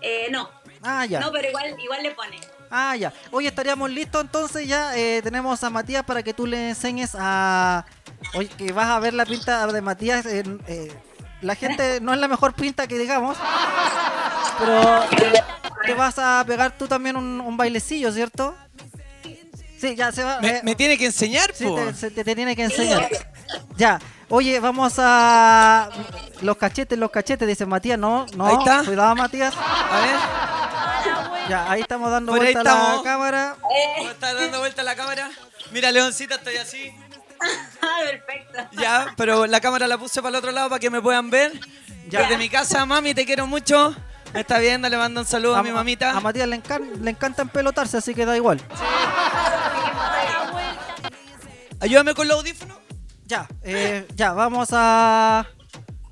Eh, no,
Ah, ya.
no, pero igual, igual le pone.
Ah, ya. Oye, estaríamos listos entonces ya. eh, tenemos a Matías para que tú le enseñes a... Oye, que vas a ver la pinta de Matías. en, eh, la gente no es la mejor pinta que digamos, pero te vas a pegar tú también un, un bailecillo, ¿cierto? Sí, ya se va.
Me,
eh,
me tiene que enseñar,
sí,
po.
te, se- te- te tiene que enseñar. Ya, oye, vamos a. Los cachetes, los cachetes, dice Matías, no, no.
Ahí está.
Cuidado, Matías.
A ver.
Ya, ahí estamos dando
Por ahí
vuelta a la
estamos.
cámara.
¿Cómo está dando vuelta la cámara? Mira, Leoncita, estoy así.
Ah, perfecto.
Ya, pero la cámara la puse para el otro lado para que me puedan ver.
Ya.
Desde mi casa, mami, te quiero mucho. Me está viendo, le mando un saludo a, mi mamita.
A Matías le, encan- le encanta empelotarse, así que da igual.
Ayúdame con los audífonos.
Ya, eh, ya, vamos a.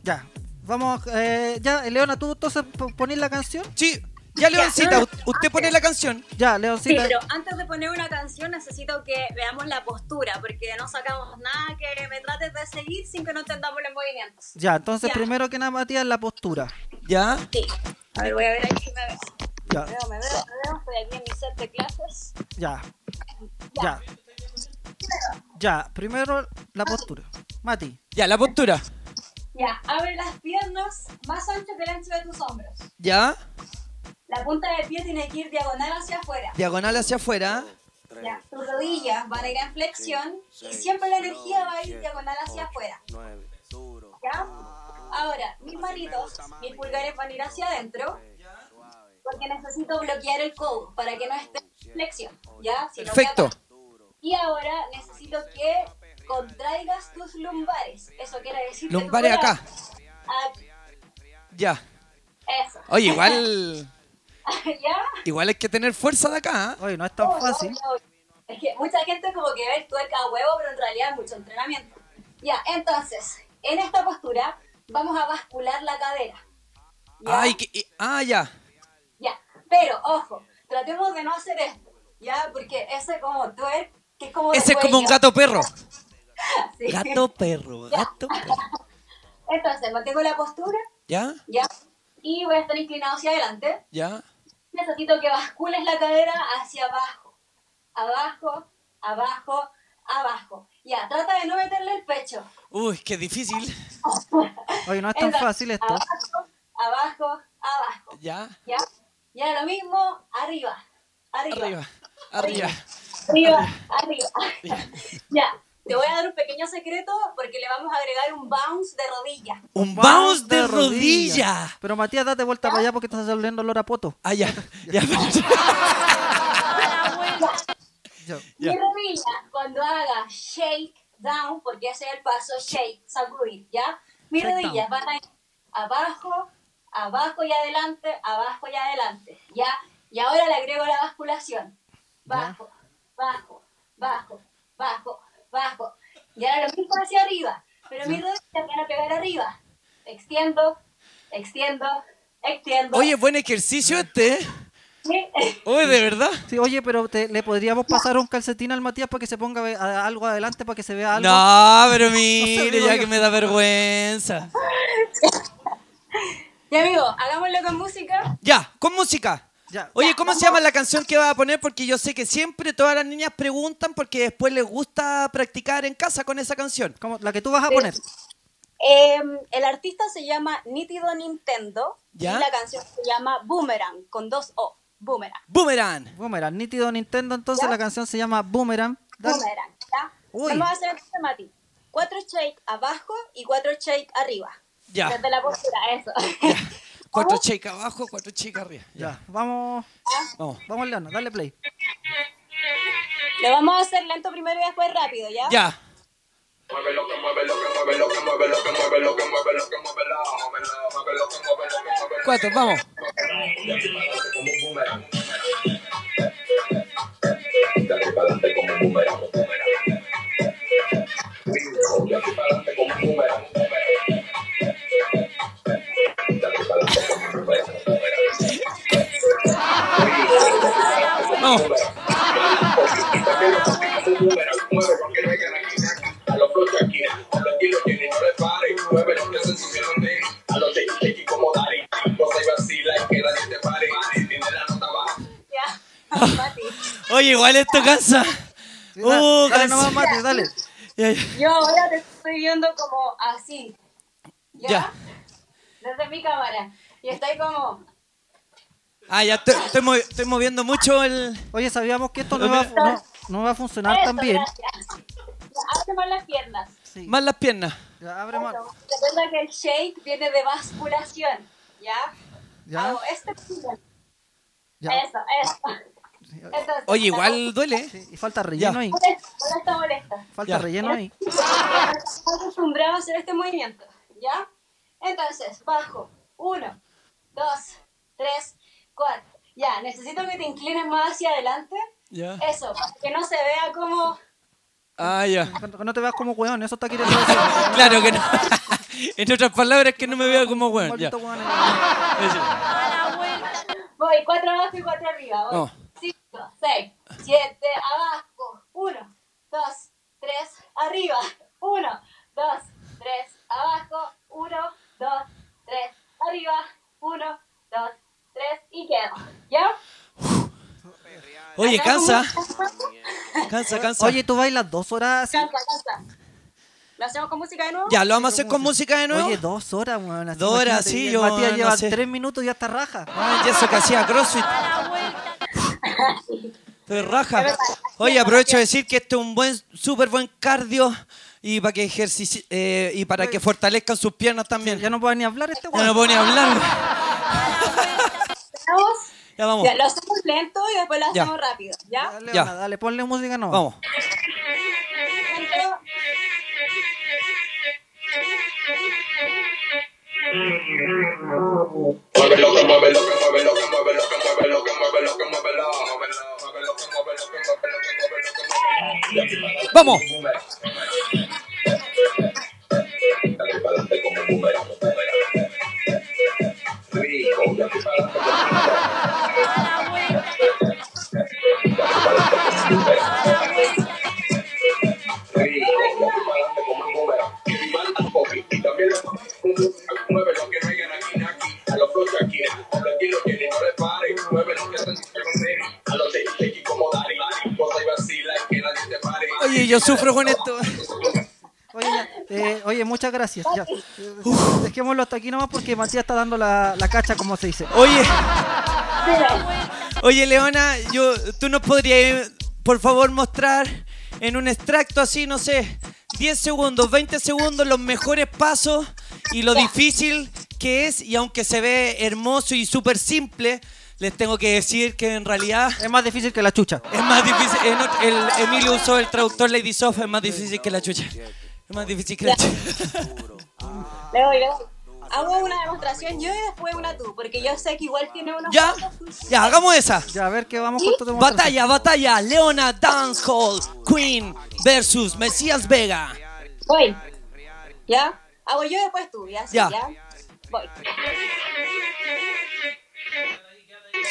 Ya, vamos. Eh, ya, Leona, ¿tú entonces po- ponés la canción?
Sí, ya, Leoncita, usted pone la canción.
Ya,
Sí,
Leoncita.
pero antes de poner una canción necesito que veamos la postura, porque no sacamos nada que me trates de seguir sin que no entendamos los movimientos.
Ya, entonces
Ya.
primero que nada, Matías, la postura.
Ya.
Sí. A ver, voy a ver aquí si me veo.
Ya,
Me veo, me veo, me veo. Estoy aquí en mi set de clases.
ya, ya. Ya, primero la postura. Mati,
Ya, la postura.
Ya, abre las piernas más ancho que el ancho de tus hombros.
Ya.
La punta del pie tiene que ir diagonal hacia afuera.
Diagonal hacia afuera.
Ya, tus rodillas van a ir en flexión y siempre la energía va a ir diagonal hacia afuera. ¿Ya? Ahora, mis manitos, mis pulgares van a ir hacia adentro porque necesito bloquear el codo para que no esté en flexión. ¿Ya? Si
Perfecto.
Y ahora necesito que contraigas tus lumbares. Eso quiere decir que tu
Lumbares acá.
Aquí.
Ya.
Eso.
Oye, igual.
¿Ya?
Igual hay que tener fuerza de acá. ¿eh?
oye, no es tan
Obvio,
fácil.
Es que mucha gente como que ve tuerca a huevo, pero en realidad es mucho entrenamiento. Ya, entonces, en esta postura vamos a bascular la cadera. ¿Ya?
Ay, que, y- ah, ya.
Ya, pero ojo, tratemos de no hacer esto, ¿ya? Porque ese como tuer, que es como
Ese es como un gato perro.
Sí.
Gato perro, gato perro.
Entonces, mantengo la postura,
¿Ya?
¿ya? Y voy a estar inclinado hacia adelante.
¿Ya?
Necesito que bascules la cadera hacia abajo. Abajo, abajo, abajo. Ya, trata de no meterle el pecho.
Uy, qué difícil.
Oye, no es tan
Entonces,
fácil esto.
Abajo, abajo, abajo.
¿Ya?
¿Ya? Ya lo mismo, arriba. Arriba.
Arriba. Arriba.
Arriba, arriba. ya. Te voy a dar un pequeño secreto porque le vamos a agregar un bounce de rodilla.
Un bounce de rodilla.
Pero Matías, date vuelta para allá porque estás saliendo olor a poto.
Ah, ya. Ya.
Ya.
Ya.
Mi rodilla, cuando haga shake down, porque ese es el paso shake, sacudir, ¿ya? Mis
Shake
rodillas van a ir abajo, abajo y adelante, abajo y adelante, ¿ya? Y ahora le agrego la basculación. Bajo, bajo, bajo, bajo, bajo. Y ahora lo mismo hacia arriba, pero mis rodillas van a pegar arriba. Extiendo, extiendo, extiendo.
Oye, buen ejercicio este. ¿eh?
¿Sí?
Oye, de verdad.
Sí, oye, pero te- le podríamos pasar un calcetín al Matías para que se ponga a- algo adelante para que se vea algo.
No, pero mire, ya
yo.
que me da vergüenza.
Y amigo, hagámoslo con música.
Ya, con música.
Ya.
Oye, ¿cómo se llama la canción que va a poner? Porque yo sé que siempre todas las niñas preguntan porque después les gusta practicar en casa con esa canción.
Como la que tú vas a poner.
Eh, el artista se llama Nítido Nintendo
¿Ya?
y la canción se llama Boomerang con dos O. Boomerang.
Boomerang.
Boomerang, nítido Nintendo, entonces
Ya.
la canción se llama Boomerang. Dale.
Boomerang. ¿ya?
Uy.
Vamos a hacer Mati. Cuatro shake abajo y cuatro shake arriba.
Ya.
Desde la postura, eso.
Cuatro shake abajo, cuatro shake arriba.
Ya, vamos,
Vamos.
vamos Leona, dale play.
Lo vamos a hacer lento primero y después rápido, ¿ya?
Ya. Cuatro, vamos. Vamos.
Ya. Mati.
Oye, igual esto cansa.
Sí,
Uh,
dale,
cansa.
nomás, dale.
Ya, ya.
Yo ahora te estoy viendo como así. ¿Ya?
Ya.
desde mi cámara. Y estoy como.
Ah, ya estoy, estoy movi- estoy moviendo mucho el.
Oye, sabíamos que esto no va, no, no va a funcionar
Eso,
tan bien.
gracias. Abre más las piernas.
Sí.
Más las piernas.
Ya, abre más.
Recuerda que el shake viene de basculación. ¿Ya?
Ya,
Hago este
ya.
Eso, eso. Entonces,
Oye, igual duele. ¿eh?
Sí, y falta relleno
Ya.
ahí.
Molesta, molesta, molesta.
Falta
Ya.
relleno ahí.
Estoy acostumbrado a hacer este movimiento, ¿ya? Entonces, bajo. Uno, dos, tres, Ya, necesito que te inclines más hacia adelante.
Ya.
Eso, para que no se vea como...
Ah, ya.
Que no te veas como weón, eso está decir.
Claro que no. en otras palabras, que no me vea como weón. Ya.
Voy, cuatro abajo y cuatro arriba. Voy.
Oh.
Cinco, seis, siete, abajo. Uno, dos, tres, arriba. Uno, dos, tres, abajo. Uno, dos, tres, arriba. Uno, dos, tres, y quedo. ¿Ya?
Oye, cansa. Cansa, cansa.
Oye, tú bailas dos horas así.
Cansa, cansa. ¿Lo hacemos con música de nuevo?
Ya, ¿lo vamos a hacer con música de nuevo?
Oye, dos horas, weón.
Dos horas, sí, yo
Matías
no
lleva
sé.
tres minutos y ya está raja.
Ay, y eso que hacía CrossFit. Estoy raja. Oye, aprovecho de decir que este es un buen, súper buen cardio y para que ejercici eh, y para que fortalezcan sus piernas también.
Ya no puedo ni hablar este
Ya
weón.
no puedo ni hablar.
Vamos.
Ya vamos.
Ya, lo hacemos lento y después lo
Ya.
hacemos rápido, ¿ya?
Dale,
Ya.
Ana, dale, ponle música no.
Vamos.
Lento.
Yo sufro con esto.
Oye, ya, eh, oye, muchas gracias. Ya. Dejémoslo hasta aquí nomás porque Matías está dando la, la cacha, como se dice.
Oye. Oye, Leona, yo, ¿tú nos podrías, por favor, mostrar en un extracto así, no sé, 10 segundos, 20 segundos, los mejores pasos y lo difícil que es? Y aunque se ve hermoso y súper simple, les tengo que decir que en realidad
Es más difícil que la chucha.
es más difícil. en ot- el Emilio usó el traductor Lady Soft, es más difícil que la chucha. Es más difícil que la chucha.
Le doy, le doy. Hago una demostración yo y después una tú, porque yo sé que igual tiene unos
¿Ya? Ya, hagamos esa.
Ya, a ver qué vamos con tu.
Batalla, batalla, Leona Dancehall Queen versus Mesías Vega.
Voy. ¿Ya? Hago yo y después tú, ¿ya? Sí,
Ya.
¿ya? Voy.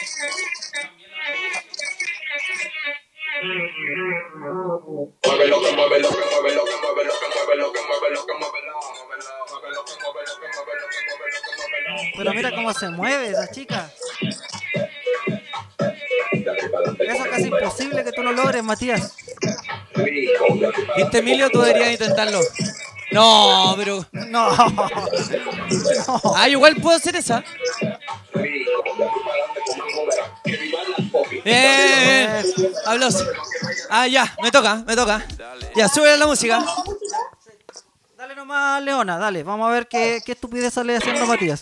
Muévelo, que que que que que que que que que que.
Pero mira cómo se mueve esa chica. Eso es casi imposible que tú lo logres, Matías.
¿Viste, Emilio? Tú deberías intentarlo. No, pero.
No.
Ah, igual puedo hacer esa.
coffee.
Eh, hablos. Ah, ya, me toca, me toca. Ya, sube la música.
Dale nomás, Leona, dale. Vamos a ver qué, qué estupidez sale haciendo Matías.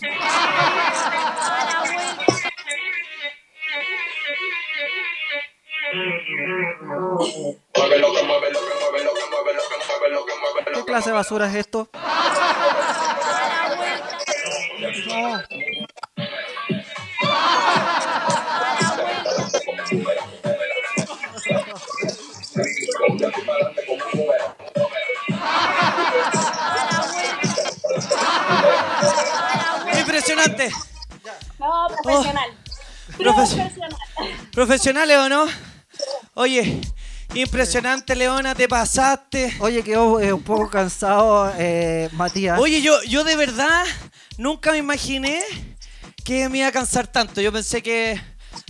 Muévelo, que muévelo, que muévelo, que muévelo, que muévelo, que muévelo.
¿Qué clase de basura es esto? No.
Impresionante.
No, profesional.
Profes-
Profesional.
Profesionales o no. Oye, impresionante, Leona, te pasaste.
Oye, quedó eh, un poco cansado, eh, Matías.
Oye, yo, yo de verdad nunca me imaginé que me iba a cansar tanto. Yo pensé que,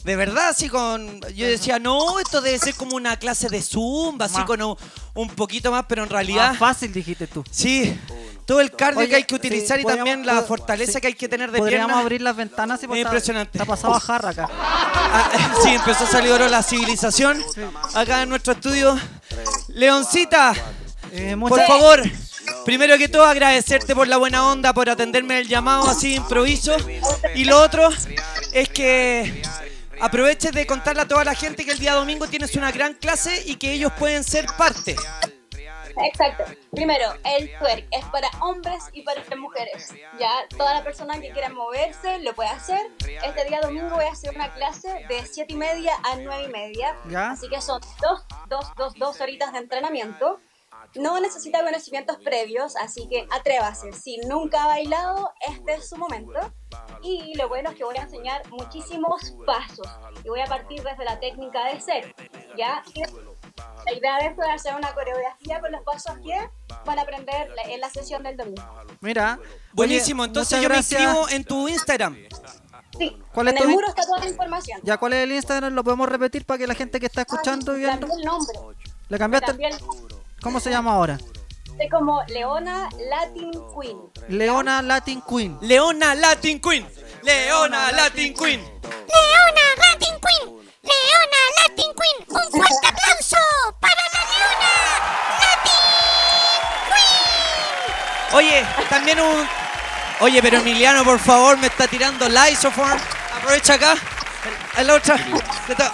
de verdad, así con. Yo decía, no, esto debe ser como una clase de zumba, así
Más-
con un, un poquito más, pero en realidad.
Más fácil, dijiste tú.
Sí, todo el cardio
Oye,
que hay que
sí,
utilizar y también la fortaleza
sí.
que hay que tener de
Podríamos abrir las ventanas y pues
Es impresionante.
Está pasado a jarra acá.
Ah, sí, empezó a salir ahora la civilización acá en nuestro estudio. Leoncita,
Eh,
por favor, primero que todo agradecerte por la buena onda, por atenderme el llamado así de improviso. Y lo otro es que aproveches de contarle a toda la gente que el día domingo tienes una gran clase y que ellos pueden ser parte.
Exacto. Primero, el twerk es para hombres y para mujeres. Ya, toda la persona que quiera moverse lo puede hacer. Este día domingo voy a hacer una clase de 7 y media a 9 y media.
Ya.
Así que son dos, dos, dos, dos horitas de entrenamiento. No necesita conocimientos previos, así que atrévase. Si nunca ha bailado, este es su momento. Y lo bueno es que voy a enseñar muchísimos pasos. Y voy a partir desde la técnica de ser. ¿Ya? Y la idea de esto es hacer una coreografía con los pasos que van a aprender la- en la sesión del domingo.
Mira.
Buenísimo, entonces yo
gracias.
me inscribo en tu Instagram.
Sí,
¿Cuál es
en
tu
el
in-
muro está toda la información.
Ya, ¿cuál es el Instagram? ¿Lo podemos repetir para que la gente que está escuchando y viendo?
Cambié el nombre.
¿Le cambiaste?
El
¿Cómo se llama ahora?
Como Leona Latin Queen.
Leona Latin Queen.
Leona Latin Queen. Leona Latin Queen.
Leona Latin Queen. Leona Latin Queen. Un fuerte aplauso para la Leona
Oye, también un. Oye, pero Emiliano, por favor, me está tirando Lysoform. Aprovecha acá. En la otra.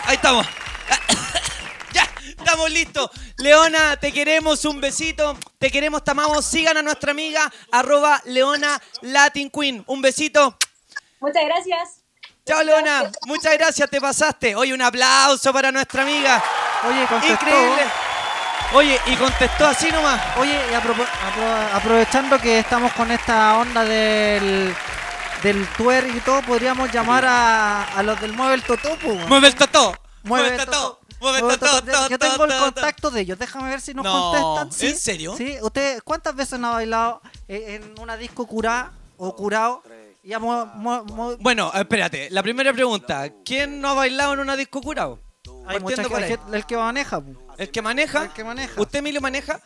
Ahí estamos. ya, estamos listos. Leona, te queremos, un besito. Te queremos, te amamos. Sigan a nuestra amiga, arroba Leona Latin Queen. Un besito.
Muchas gracias.
Chao, Leona. Muchas gracias, te pasaste. Oye, un aplauso para nuestra amiga.
Oye, contestó.
Increíble. Oye, y contestó así nomás.
Oye, y apro- aprovechando que estamos con esta onda del del twerk y todo, podríamos llamar a, a los del Mueve el Totó.
Mueve el totó.
Mueve
Mueve el totó.
Yo tengo el contacto de ellos, déjame ver si nos
No,
contestan. ¿sí?
¿en serio?
Sí, ¿usted cuántas veces no ha bailado eh, en una disco curada o curado? Mu- mu- mu-
Bueno, espérate. La primera pregunta. ¿Quién no ha bailado en una disco curado?
hay mucha gente- el que maneja.
¿El que maneja?
El que maneja.
¿Usted, Emilio, maneja?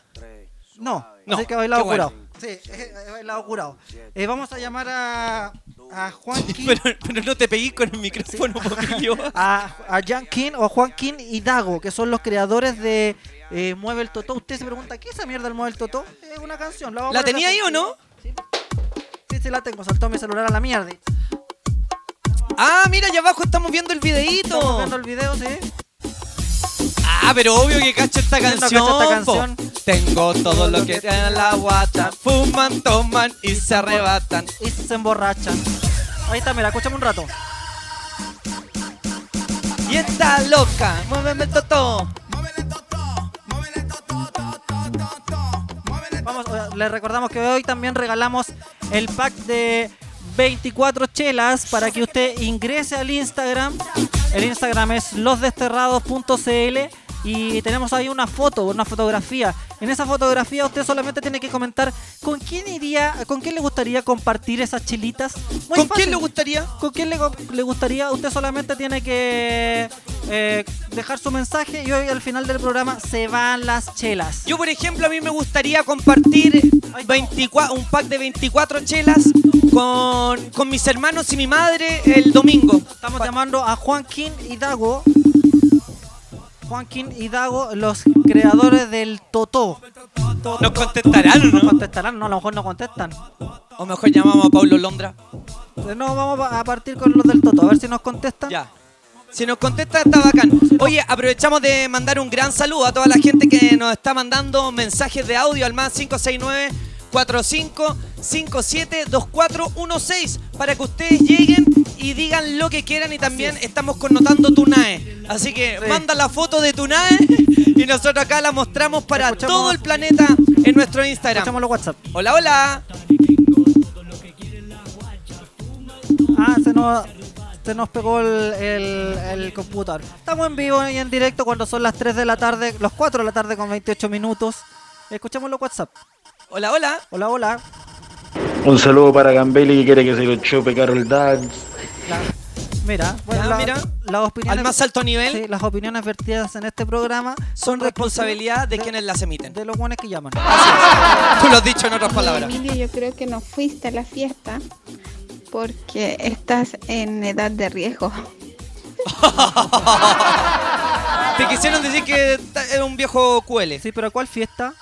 No,
No,
así que ha bailado
bueno.
curado. Sí, he bailado curado. Eh, vamos a llamar a, a Juanqui.
Pero, pero no te peguís con el micrófono, Emilio.
a, a Jan King o a Joaquín y Dago, que son los creadores de eh, Mueve el Totó. Usted se pregunta, ¿qué es esa mierda del Mueve el Totó? Es una canción.
¿La
poner
tenía ahí o no?
Sí, sí, la tengo. Saltó mi celular a la mierda.
Ah, mira, allá abajo estamos viendo el
Estamos
videíto.
viendo el video, sí.
Ah, pero obvio que cacho esta canción.
cacho esta
po.
canción.
Tengo todo lo que en la guata. Fuman, toman y se arrebatan.
Y se emborrachan. Ahí está, mira, escúchame un rato.
Y está loca. Muéveme el totó.
Les recordamos que hoy también regalamos el pack de 24 chelas para que usted ingrese al Instagram. El Instagram es losdesterrados.cl y tenemos ahí una foto, una fotografía. En esa fotografía usted solamente tiene que comentar con quién iría, con quién le gustaría compartir esas chelitas. Muy
¿Con
fácil.
quién le gustaría?
¿Con quién le, le gustaría? Usted solamente tiene que eh, dejar su mensaje y hoy al final del programa se van las chelas.
Yo, por ejemplo, a mí me gustaría compartir 24, un pack de 24 chelas con, con mis hermanos y mi madre el domingo.
Estamos llamando a Joaquín y Dago. Joaquín y Dago, los creadores del Totó.
¿Nos contestarán o
¿No
no?
contestarán? No, a lo mejor no contestan.
O mejor llamamos a Pablo Londra.
Eh, No, vamos a partir con los del Totó, a ver si nos contestan.
Ya. Si nos contesta, está bacán. Oye, aprovechamos de mandar un gran saludo a toda la gente que nos está mandando mensajes de audio al más 569 45 57 2416 para que ustedes lleguen y digan lo que quieran y también estamos connotando Tunae. Así que
Sí.
manda la foto de Tunae y nosotros acá la mostramos para
Escuchamos-
todo el planeta en nuestro Instagram.
Escuchamos los WhatsApp.
Hola, hola.
Ah, se nos, se nos pegó el, el, el computador. Estamos en vivo y en directo cuando son las 3 de la tarde, los 4 de la tarde con 28 minutos. Escuchamos los WhatsApp.
Hola, hola.
Hola, hola.
Un saludo para Gambelli que quiere que se lo chupe Carol Dance.
La- Mira, bueno,
Ya,
la-
mira.
las opiniones,
Al más alto nivel
sí, las opiniones vertidas en este programa
son responsabilidad de quienes las emiten.
de los buenos que llaman.
Tú lo has dicho en otras palabras.
Emilio, yo creo que no fuiste a la fiesta porque estás en edad de riesgo.
Te quisieron decir que era un viejo QL.
Sí, pero ¿a cuál fiesta?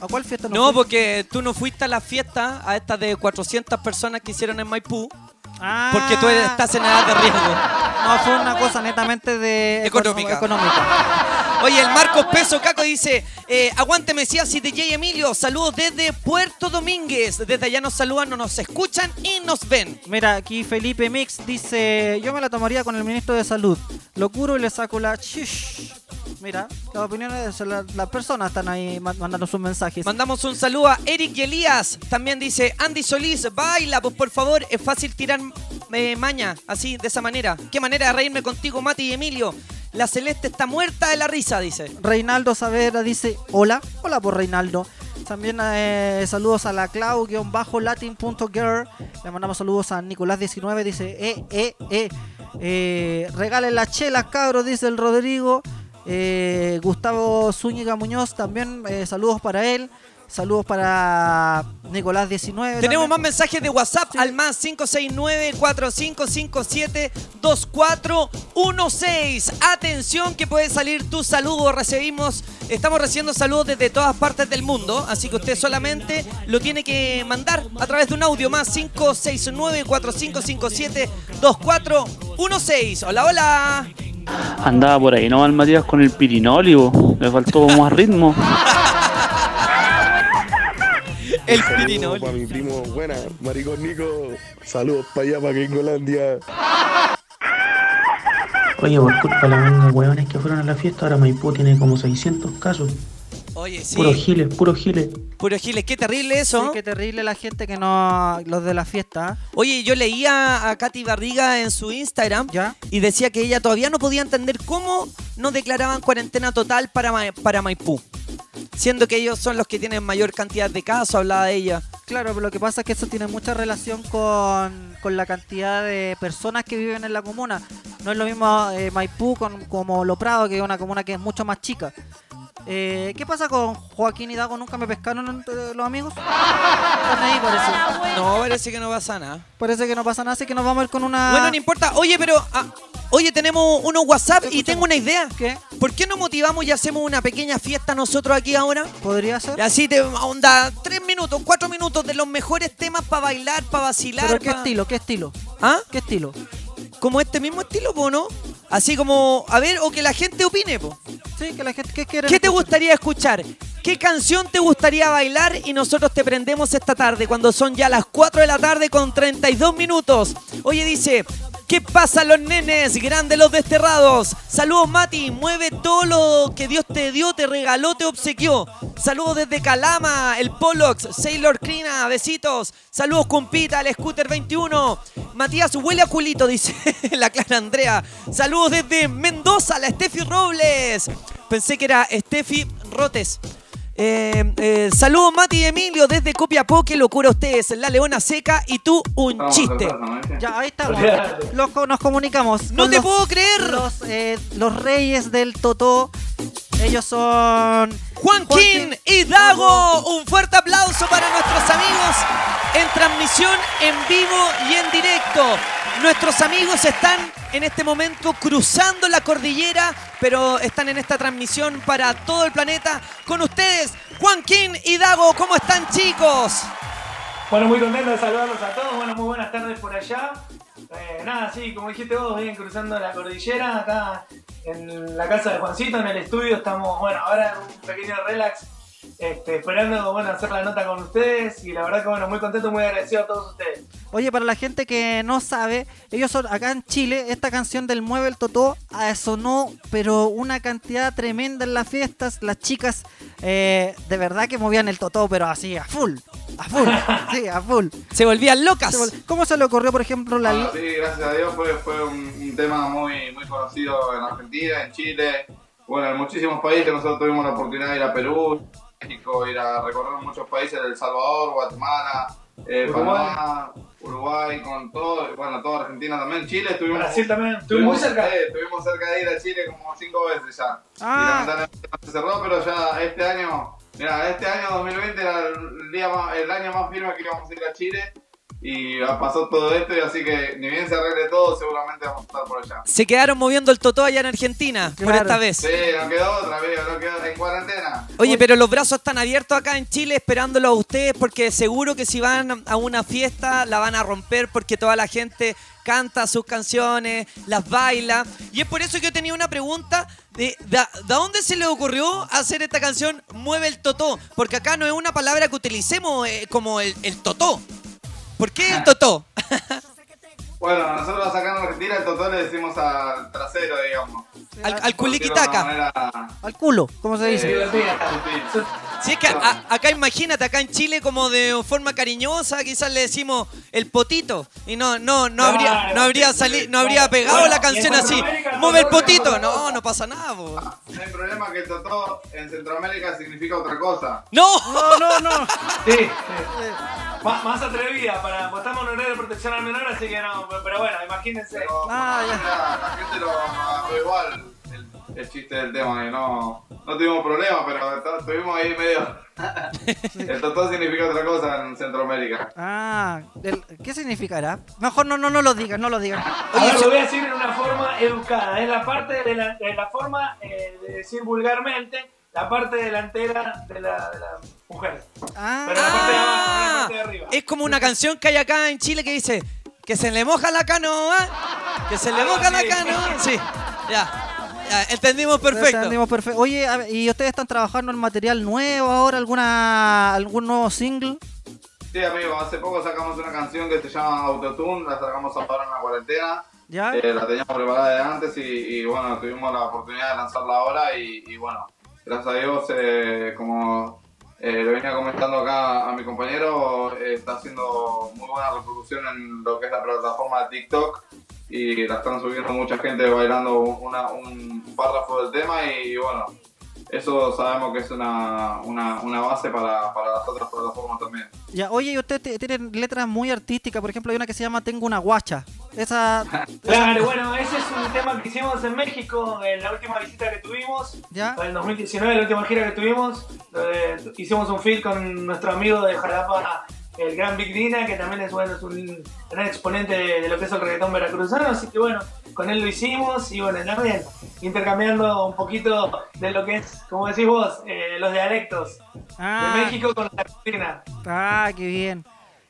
¿A cuál fiesta
No,
fue?
porque tú no fuiste a la fiesta, a estas de 400 personas que hicieron en Maipú,
Ah.
porque tú estás en edad de riesgo.
No, fue una cosa netamente de
Económica.
económica.
Oye, el Marcos Peso Caco dice, eh, aguante Mesías y DJ Emilio, saludos desde Puerto Domínguez. Desde allá nos saludan, no nos escuchan y nos ven.
Mira, aquí Felipe Mix dice, yo me la tomaría con el ministro de Salud. Lo curo y le saco la... shish". Mira, las opiniones de la- las personas están ahí ma- mandando sus mensajes.
Mandamos un saludo a Eric y Elías. También dice, Andy Solís, baila, pues por favor, es fácil tirar eh, maña, así, de esa manera. Qué manera de reírme contigo, Mati y Emilio. La Celeste está muerta de la risa, dice.
Reinaldo Saavedra dice, hola, hola por Reinaldo. También eh, saludos a la clau-latin.girl. Le mandamos saludos a Nicolás19, dice, eh, eh, eh. eh regalen las chelas, cabros, dice el Rodrigo. Eh, Gustavo Zúñiga Muñoz, también eh, saludos para él. Saludos para Nicolás19.
Tenemos más mensajes de WhatsApp al más 569-4557-2416. Atención que puede salir tu saludo. Recibimos, estamos recibiendo saludos desde todas partes del mundo. Así que usted solamente lo tiene que mandar a través de un audio más 569-4557-2416. Hola, hola.
Andaba por ahí, ¿no? Matías con el pirinólivo. Le faltó más ritmo.
El
Saludos para mi primo, buena, maricón Nico. Saludos para allá, para Gringolandia.
Oye, por culpa de la manga hueones que fueron a la fiesta, ahora Maipú tiene como 600 casos.
Oye, sí.
Puro giles, puro giles.
Puro Giles, qué terrible eso.
Sí, qué terrible la gente que no... Los de la fiesta.
Oye, yo leía a Katy Barriga en su Instagram y decía que ella todavía no podía entender cómo no declaraban cuarentena total para, Ma- para Maipú. Siendo que ellos son los que tienen mayor cantidad de casos, hablaba de ella.
Claro, pero lo que pasa es que eso tiene mucha relación con, con la cantidad de personas que viven en la comuna. No es lo mismo eh, Maipú con, como Lo Prado, que es una comuna que es mucho más chica. Eh, ¿Qué pasa con Joaquín Hidago? ¿Nunca me pescaron entre los amigos? Ahí, parece.
No, parece que no pasa nada.
Parece que no pasa nada, así que nos vamos a ir con una...
Bueno, no importa. Oye, pero. ah, oye, tenemos unos WhatsApp y tengo una idea.
¿Qué?
¿Por qué no motivamos y hacemos una pequeña fiesta nosotros aquí ahora?
¿Podría ser?
Y así te onda tres minutos, cuatro minutos de los mejores temas para bailar, para vacilar.
¿Pero qué
pa-
estilo? ¿Qué estilo?
¿Ah?
¿Qué estilo?
Como este mismo estilo, po, ¿no? Así como, a ver, o que la gente opine, po.
Sí, que la gente... ¿Qué quiere?
¿Qué te gustaría escuchar? ¿Qué canción te gustaría bailar? Y nosotros te prendemos esta tarde, cuando son ya las 4 de la tarde con 32 minutos. Oye, dice, ¿qué pasa los nenes? Grandes los desterrados. Saludos, Mati. Mueve todo lo que Dios te dio, te regaló, te obsequió. Saludos desde Calama, el Polox, Sailor Crina, besitos. Saludos, compita, el Scooter 21. Matías huele a culito, dice la Clara Andrea. Saludos desde Mendoza, la Steffi Robles. Pensé que era Steffi Rotes. Eh, eh, saludos Mati y Emilio desde Copiapó, qué locura ustedes, la leona seca y tú un chiste.
Ya, ahí estamos. Los nos comunicamos.
No
con
te
los-
puedo creer.
Los, eh, los reyes del Totó. Ellos son.
Joaquín y Dago, un fuerte aplauso para nuestros amigos en transmisión en vivo y en directo. Nuestros amigos están en este momento cruzando la cordillera, pero están en esta transmisión para todo el planeta. Con ustedes, Joaquín y Dago, ¿cómo están chicos?
Bueno, muy contento de saludarlos a todos. Bueno, muy buenas tardes por allá. Eh, nada, sí, como dijiste vos, vienen cruzando la cordillera acá en la casa de Juancito, en el estudio. Estamos, bueno, ahora un pequeño relax, este, esperando, bueno, hacer la nota con ustedes. Y la verdad que, bueno, muy contento, muy agradecido a todos ustedes.
Oye, para la gente que no sabe, ellos son acá en Chile, esta canción del Mueve el Totó ah, sonó, pero una cantidad tremenda en las fiestas. Las chicas eh, de verdad que movían el Totó, pero así, a full. A full. sí, a full.
Se volvían locas.
Se vol- ¿Cómo se le ocurrió, por ejemplo, la.
Bueno, sí, gracias a Dios fue, fue un, un tema muy, muy conocido en Argentina, en Chile, bueno, en muchísimos países. Nosotros tuvimos la oportunidad de ir a Perú, México, ir a recorrer muchos países, El Salvador, Guatemala, eh,
Uruguay.
Panamá, Uruguay, con todo, bueno, toda Argentina también, Chile estuvimos...
Brasil también, estuvimos muy cerca.
eh, estuvimos cerca de ir a Chile como cinco veces ya.
Ah.
Y lamentablemente se cerró, pero ya este año, mira, este año 2020 era el, día más- el año más firme que íbamos a ir a Chile. Y pasó todo esto y así que ni bien se arregle todo, seguramente vamos a estar por allá.
Se quedaron moviendo el totó allá en Argentina por esta vez.
Sí, no quedó otra vez, no quedó en cuarentena.
Oye, pero los brazos están abiertos acá en Chile esperándolo a ustedes porque seguro que si van a una fiesta la van a romper porque toda la gente canta sus canciones, las baila. Y es por eso que yo tenía una pregunta de, de, ¿de dónde se le ocurrió hacer esta canción Mueve el Totó? Porque acá no es una palabra que utilicemos eh, como el, el Totó. ¿Por qué el Totó?
Bueno, nosotros acá en Argentina el totó le decimos al trasero, digamos.
Al, al culiquitaca.
manera,
Al culo, ¿cómo se dice?
eh, sutil.
Si es que a- acá imagínate, acá en Chile como de forma cariñosa, quizás le decimos el potito. Y no, no, no habría, no habría
sí,
sali-
sí,
no habría pegado
Bueno,
la canción así. Mueve el potito. No, no pasa nada, po.
No hay problema que el totó en Centroamérica significa otra cosa.
¡No!
No, no, no.
Sí, sí. Más, más atrevida, para, pues estamos en horario de protección al menor, así que no, pero bueno, imagínense.
Pero
Ah, ya.
la, la gente lo agarró igual el, el chiste del tema y no, no tuvimos problema, pero to- estuvimos ahí medio. el totó significa otra cosa en Centroamérica.
Ah, el- ¿qué significará? Mejor no, no, no lo digan, no lo digan.
Ahora lo voy a decir en una forma educada. Es la parte de la, de la forma eh, de decir vulgarmente, la parte delantera de la, de la mujer.
Ah,
Pero la parte de abajo, no la
Ah,
parte de arriba.
es como una canción que hay acá en Chile que dice que se le moja la canoa, que se le moja la canoa. Sí, ya. Ya, entendimos perfecto.
Entendimos perfecto. Oye, a ver, ¿y ustedes están trabajando en material nuevo ahora? ¿Alguna algún nuevo single?
Sí, amigo, hace poco sacamos una canción que se llama Autotune, la sacamos ahora en la cuarentena.
¿Ya?
Eh, la teníamos preparada de antes y, y, bueno, tuvimos la oportunidad de lanzarla ahora y, y, bueno, gracias a Dios, eh, como eh, le venía comentando acá a mi compañero, eh, está haciendo muy buena reproducción en lo que es la plataforma TikTok y la están subiendo mucha gente bailando una- un párrafo del tema y, bueno, eso sabemos que es una, una, una base para, para las otras plataformas también.
Ya, oye, y ustedes te- tienen letras muy artísticas. Por ejemplo, hay una que se llama Tengo una guacha. Esa.
Claro, bueno, ese es un tema que hicimos en México en la última visita que tuvimos.
¿Ya?
En el 2019, la última gira que tuvimos. eh, hicimos un film con nuestro amigo de Jalapa, el gran Big Dina, que también es, bueno, es un gran exponente de, de lo que es el reggaetón veracruzano. Así que bueno, con él lo hicimos y bueno, también intercambiando un poquito de lo que es, como decís vos, eh, los dialectos
Ah,
de México con la Argentina.
ah, qué bien.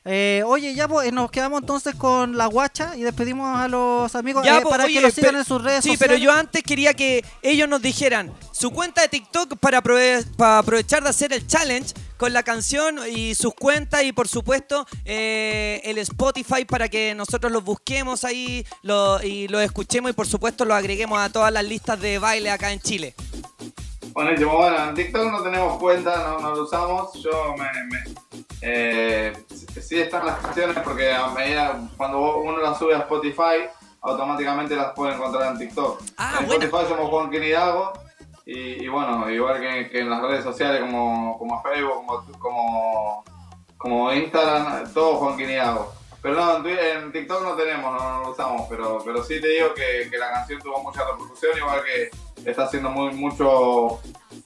Eh, oye, ya pues, nos quedamos entonces con la guacha y despedimos a los amigos
Ya,
eh,
po,
para
oye,
que los sigan en sus redes
Sí,
sociales.
pero yo antes quería que ellos nos dijeran su cuenta de TikTok para, para aprovechar de hacer el challenge con la canción y sus cuentas y por supuesto eh, el Spotify para que nosotros los busquemos ahí lo- y los escuchemos y por supuesto los agreguemos a todas las listas de baile acá en Chile.
Buenísimo, bueno, en TikTok no tenemos cuenta, no, no lo usamos. Yo me. me- eh, sí- están las canciones porque a medida cuando uno las sube a Spotify, automáticamente las puede encontrar en TikTok.
Ah,
en
buena.
Spotify somos Juan Hidalgo y, y bueno, igual que, en las redes sociales como, como Facebook, como, como, como Instagram, todo Juan Hidalgo. Pero no, en, TikTok no tenemos, no, no lo usamos, pero, pero sí te digo que, que la canción tuvo mucha repercusión, igual que está haciendo muy, mucho,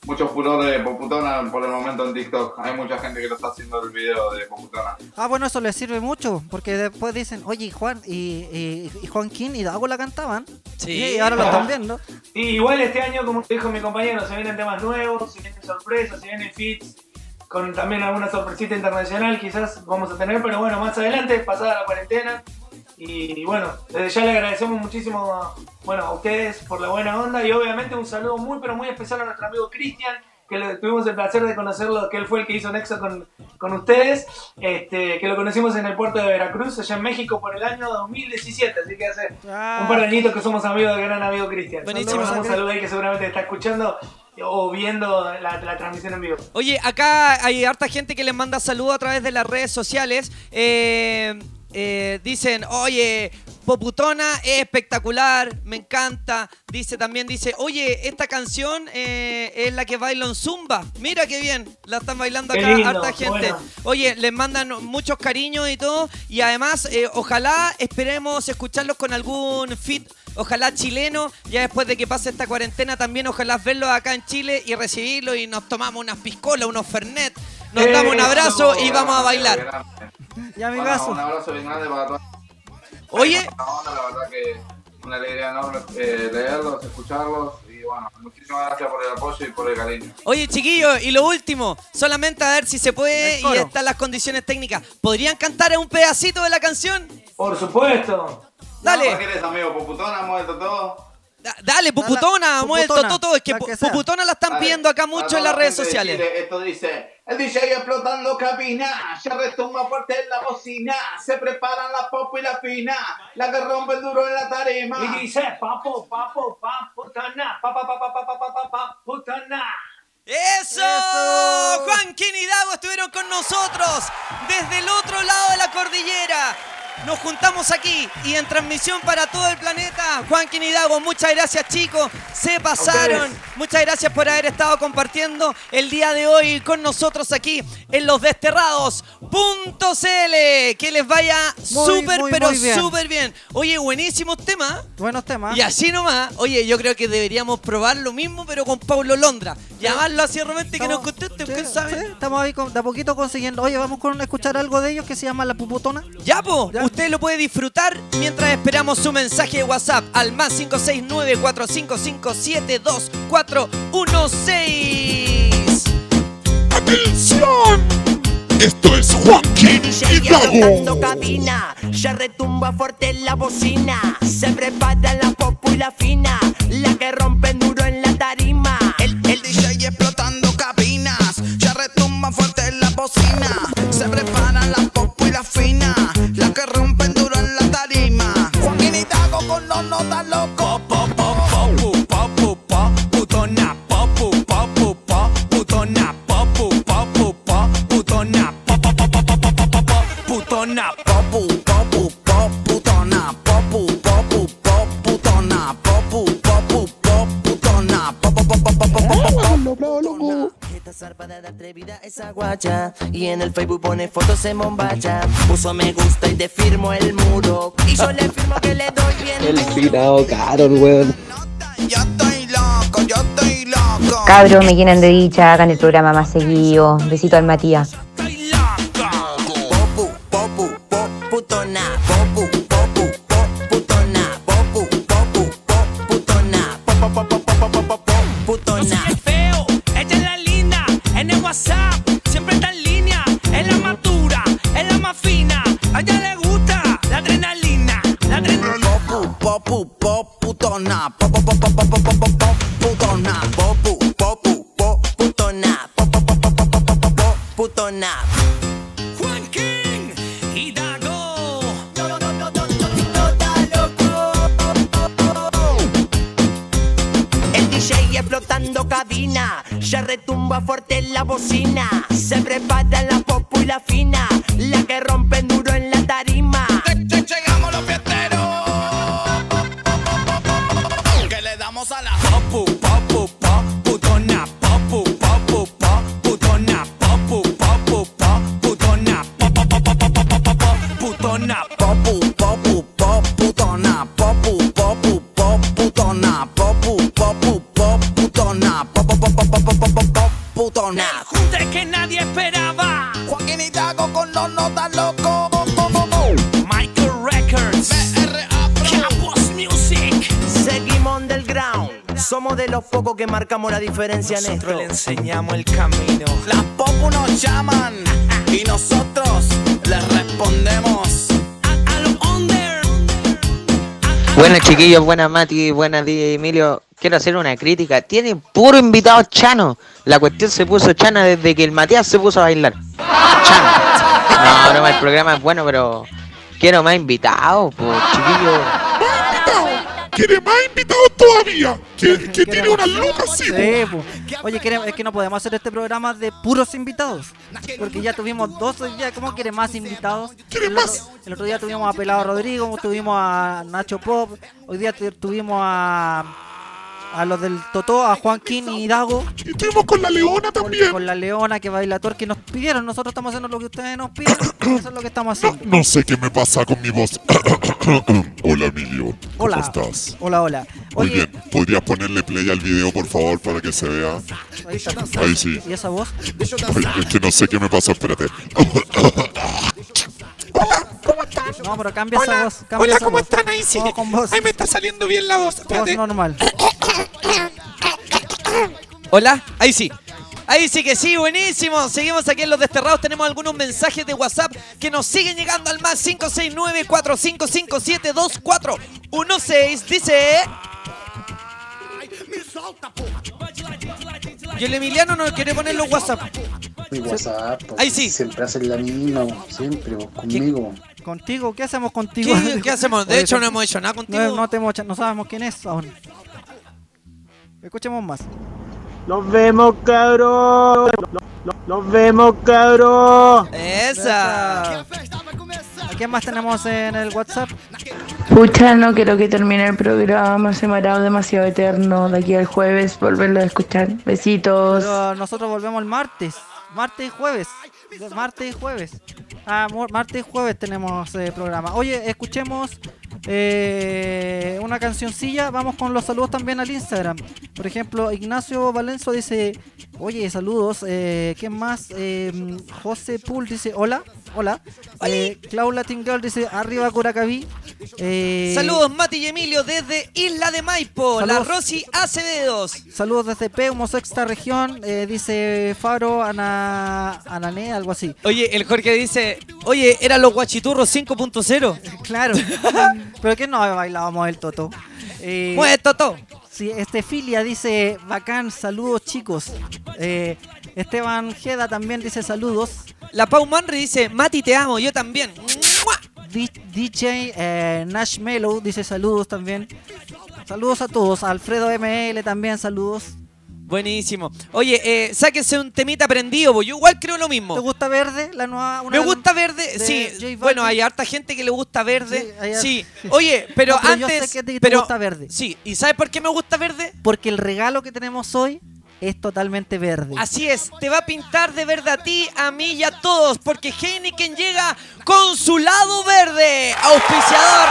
mucho furor de Poputona por el momento en TikTok. Hay mucha gente que lo está haciendo el video de Poputona.
Ah, bueno, eso les sirve mucho, porque después dicen, oye, Juan y, y, y Joaquín y Dago la cantaban.
Sí.
Y ahora lo están viendo.
Y igual este año, como dijo mi compañero, se vienen temas nuevos, se vienen sorpresas, se vienen feats, con también alguna sorpresita internacional quizás vamos a tener, pero bueno, más adelante, pasada la cuarentena. Y, bueno, desde ya le agradecemos muchísimo a, bueno, a ustedes por la buena onda y obviamente un saludo muy pero muy especial a nuestro amigo Cristian, que le, tuvimos el placer de conocerlo, que él fue el que hizo Nexo con, con ustedes, este, que lo conocimos en el puerto de Veracruz, allá en México, por el año 2017, así que hace un par de añitos que somos amigos del gran amigo Cristian.
Buenísimo.
Un saludo ahí que seguramente está escuchando o viendo la, la transmisión en vivo.
Oye, acá hay harta gente que les manda saludos a través de las redes sociales. Eh, eh, dicen, oye, Poputona es espectacular, me encanta. Dice también, dice, oye, esta canción eh, es la que bailo en Zumba. Mira qué bien, la están bailando acá
lindo,
harta gente.
bueno.
Oye, les mandan muchos cariños y todo. Y además, eh, ojalá esperemos escucharlos con algún fit. Ojalá chileno, ya después de que pase esta cuarentena también, ojalá verlos acá en Chile y recibirlos y nos tomamos unas piscolas, unos fernet, nos damos un abrazo y vamos a bailar.
Ya, mi
Bueno. Un abrazo bien grande para todos.
Oye,
La onda, la verdad que una alegría enorme eh, leerlos, escucharlos y bueno, muchísimas gracias por el apoyo y por el cariño.
Oye, chiquillos, y lo último, solamente a ver si se puede y están las condiciones técnicas. ¿Podrían cantar un pedacito de la canción?
Por supuesto.
Dale.
No, eres, amigo? Poputona, muerto todo.
Dale, Puputona, muerto todo. Es que,
que
Puputona la están
dale,
viendo acá mucho en las redes sociales.
Esto dice: El DJ explotando cabina, ya retumba fuerte en la bocina. Se preparan la pop y la fina, la que rompe el duro en la tarima.
Y dice: Papo, papo, paputana, papá, papá, papá, papá,
¡Eso!
¡Eso!
Juanquín y Dago estuvieron con nosotros desde el otro lado de la cordillera. Nos juntamos aquí y en transmisión para todo el planeta. Juanquín y Dago, muchas gracias chicos. Se pasaron. Muchas gracias por haber estado compartiendo el día de hoy con nosotros aquí en los desterrados.cl. Que les vaya súper, pero súper bien. Oye, buenísimos temas.
Buenos temas.
Y así nomás, oye, yo creo que deberíamos probar lo mismo, pero con Paulo Londra. Llamarlo así de repente que nos conteste, ¿quién sabe?
estamos ahí de a poquito consiguiendo. Oye, vamos con escuchar algo de ellos que se llama La Puputona.
Ya, po, usted lo puede disfrutar mientras esperamos su mensaje de WhatsApp al más 569-4557-2416.
¡Atención! Esto es Joaquín Hidalgo.
explotando cabina, ya retumba fuerte la bocina. Se prepara guacha Y en el Facebook pone fotos en bombacha Puso me gusta y te firmo el muro Y yo le firmo que le doy bien
El finado Carol, weón.
Yo estoy loco, yo estoy loco.
Cabros, me llenan de dicha, hagan el programa más seguido. Besito al Matías.
Diferencia en esto.
le enseñamos el camino.
Las popu nos llaman y nosotros les respondemos.
A los under.
Buenas chiquillos, buenas Mati, buenas DJ Emilio. Quiero hacer una crítica. Tiene puro invitado chano. La cuestión se puso chana desde que el Matías se puso a bailar. Chano. No, no, el programa es bueno, pero quiero más invitados, pues chiquillos.
Quiere más invitados todavía. Que, que tiene unas lucas, sí. Po.
po. Oye, queremos- es que no podemos hacer este programa de puros invitados. Porque ya tuvimos dos hoy día. ¿Cómo quiere más invitados? el, Otro, el otro día tuvimos a Pelado Rodrigo, tuvimos a Nacho Pop. Hoy día tu- tuvimos a, a los del Totó, a Joaquín y Dago.
Y estuvimos con la Leona también.
Con la Leona que baila que nos pidieron. Nosotros estamos haciendo lo que ustedes nos piden. Eso es lo que estamos haciendo.
No sé qué me pasa con mi voz. Hola, Emilio. ¿Cómo
Hola.
estás?
Hola, hola.
Muy
Oye,
bien. ¿Podrías ponerle play al video, por favor, para que se vea?
ahí está.
Ahí sí.
¿Y esa voz?
Ay, es que no sé qué me pasa, espérate.
No, pero cambia esa
Hola,
voz. Cambia
hola,
esa
¿cómo
voz.
están ahí? Sí.
Con voz.
Ay, me está saliendo bien la voz.
Voz
Espérate.
normal.
Hola, ahí sí. Ahí sí que sí, buenísimo. Seguimos aquí en Los Desterrados. Tenemos algunos mensajes de WhatsApp que nos siguen llegando al más 569-4557-2416. Dice... Y el Emiliano no quiere poner los WhatsApp.
Mi WhatsApp. po.
Ahí sí.
Siempre hacen la misma, po. siempre, po, conmigo.
¿Contigo? ¿Qué hacemos contigo?
¿Qué, qué hacemos? De
Oye,
hecho, no hemos hecho nada contigo.
No, no, te hemos hecho- no sabemos quién es aún. Escuchemos más.
Nos vemos, cabrón. Nos, nos vemos, cabrón.
Esa.
¿A quién más tenemos en el WhatsApp?
Pucha, no quiero que termine el programa, se me ha dado demasiado eterno. De aquí al jueves volverlo a escuchar. Besitos.
Nosotros volvemos el martes. Martes y jueves. Martes y jueves. Ah, martes y jueves tenemos eh, programa. Oye, escuchemos eh, una cancioncilla. Vamos con los saludos también al Instagram. Por ejemplo, Ignacio Valenzo dice: Oye, saludos. Eh, ¿Quién más? Eh, José Pool dice: Hola. Hola. Eh, Clau Latin Girl dice: Arriba Curacaví. Eh,
Saludos Mati y Emilio desde Isla de Maipo.
Saludos.
La Rosy Acevedos.
Saludos desde Peumo, sexta región. eh, dice Faro, Ana, Anané, algo así.
Oye, el Jorge dice, oye, eran los guachiturros 5.0.
Claro. ¿Pero qué no bailábamos el Toto? Eh,
Mueve Toto.
Sí, este Filia dice, bacán, saludos chicos. Eh, Esteban Jeda también dice saludos.
La Pau Manri dice, Mati te amo, yo también.
D- DJ eh, Nash Mellow dice saludos también. Saludos a todos. Alfredo ML también saludos.
Buenísimo. Oye, eh, sáquense un temita prendido, bo. yo igual creo lo mismo.
¿Te gusta Verde? La nueva, una
Me gusta verde,
de
sí. Bueno, hay harta gente que le gusta verde.
hay
Sí. Oye, pero,
No, pero yo
antes.
sé que te
pero,
gusta verde.
Sí. ¿Y sabes por qué me gusta verde?
Porque el regalo que tenemos hoy es totalmente verde.
Así es, te va a pintar de verde a ti, a mí y a todos, porque Heineken llega con su lado verde, auspiciador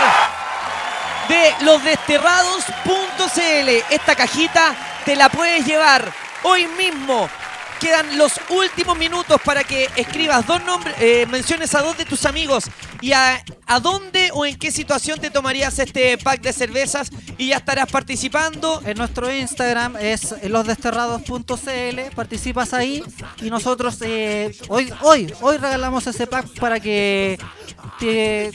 de losdesterrados.cl. Esta cajita te la puedes llevar hoy mismo. Quedan los últimos minutos para que escribas dos nombres, eh, menciones a dos de tus amigos y a, a dónde o en qué situación te tomarías este pack de cervezas y ya estarás participando.
En nuestro Instagram es losdesterrados.cl, participas ahí y nosotros eh, hoy, hoy, hoy regalamos ese pack para que te,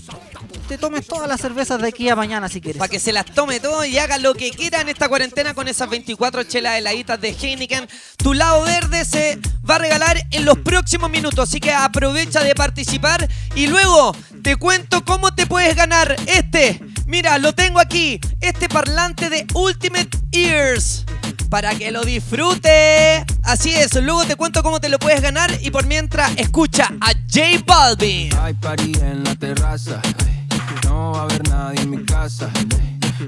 te tomes todas las cervezas de aquí a mañana si quieres.
Para que se las tome todo y haga lo que quiera en esta cuarentena con esas 24 chelas heladitas de Heineken. Tu lado verde se va a regalar en los próximos minutos, así que aprovecha de participar y luego te cuento cómo te puedes ganar este. Mira, lo tengo aquí, este parlante de Ultimate Ears. Para que lo disfrute. Así es, luego te cuento cómo te lo puedes ganar y por mientras escucha a J Balvin.
Hay party en la terraza. No va a haber nadie en mi casa.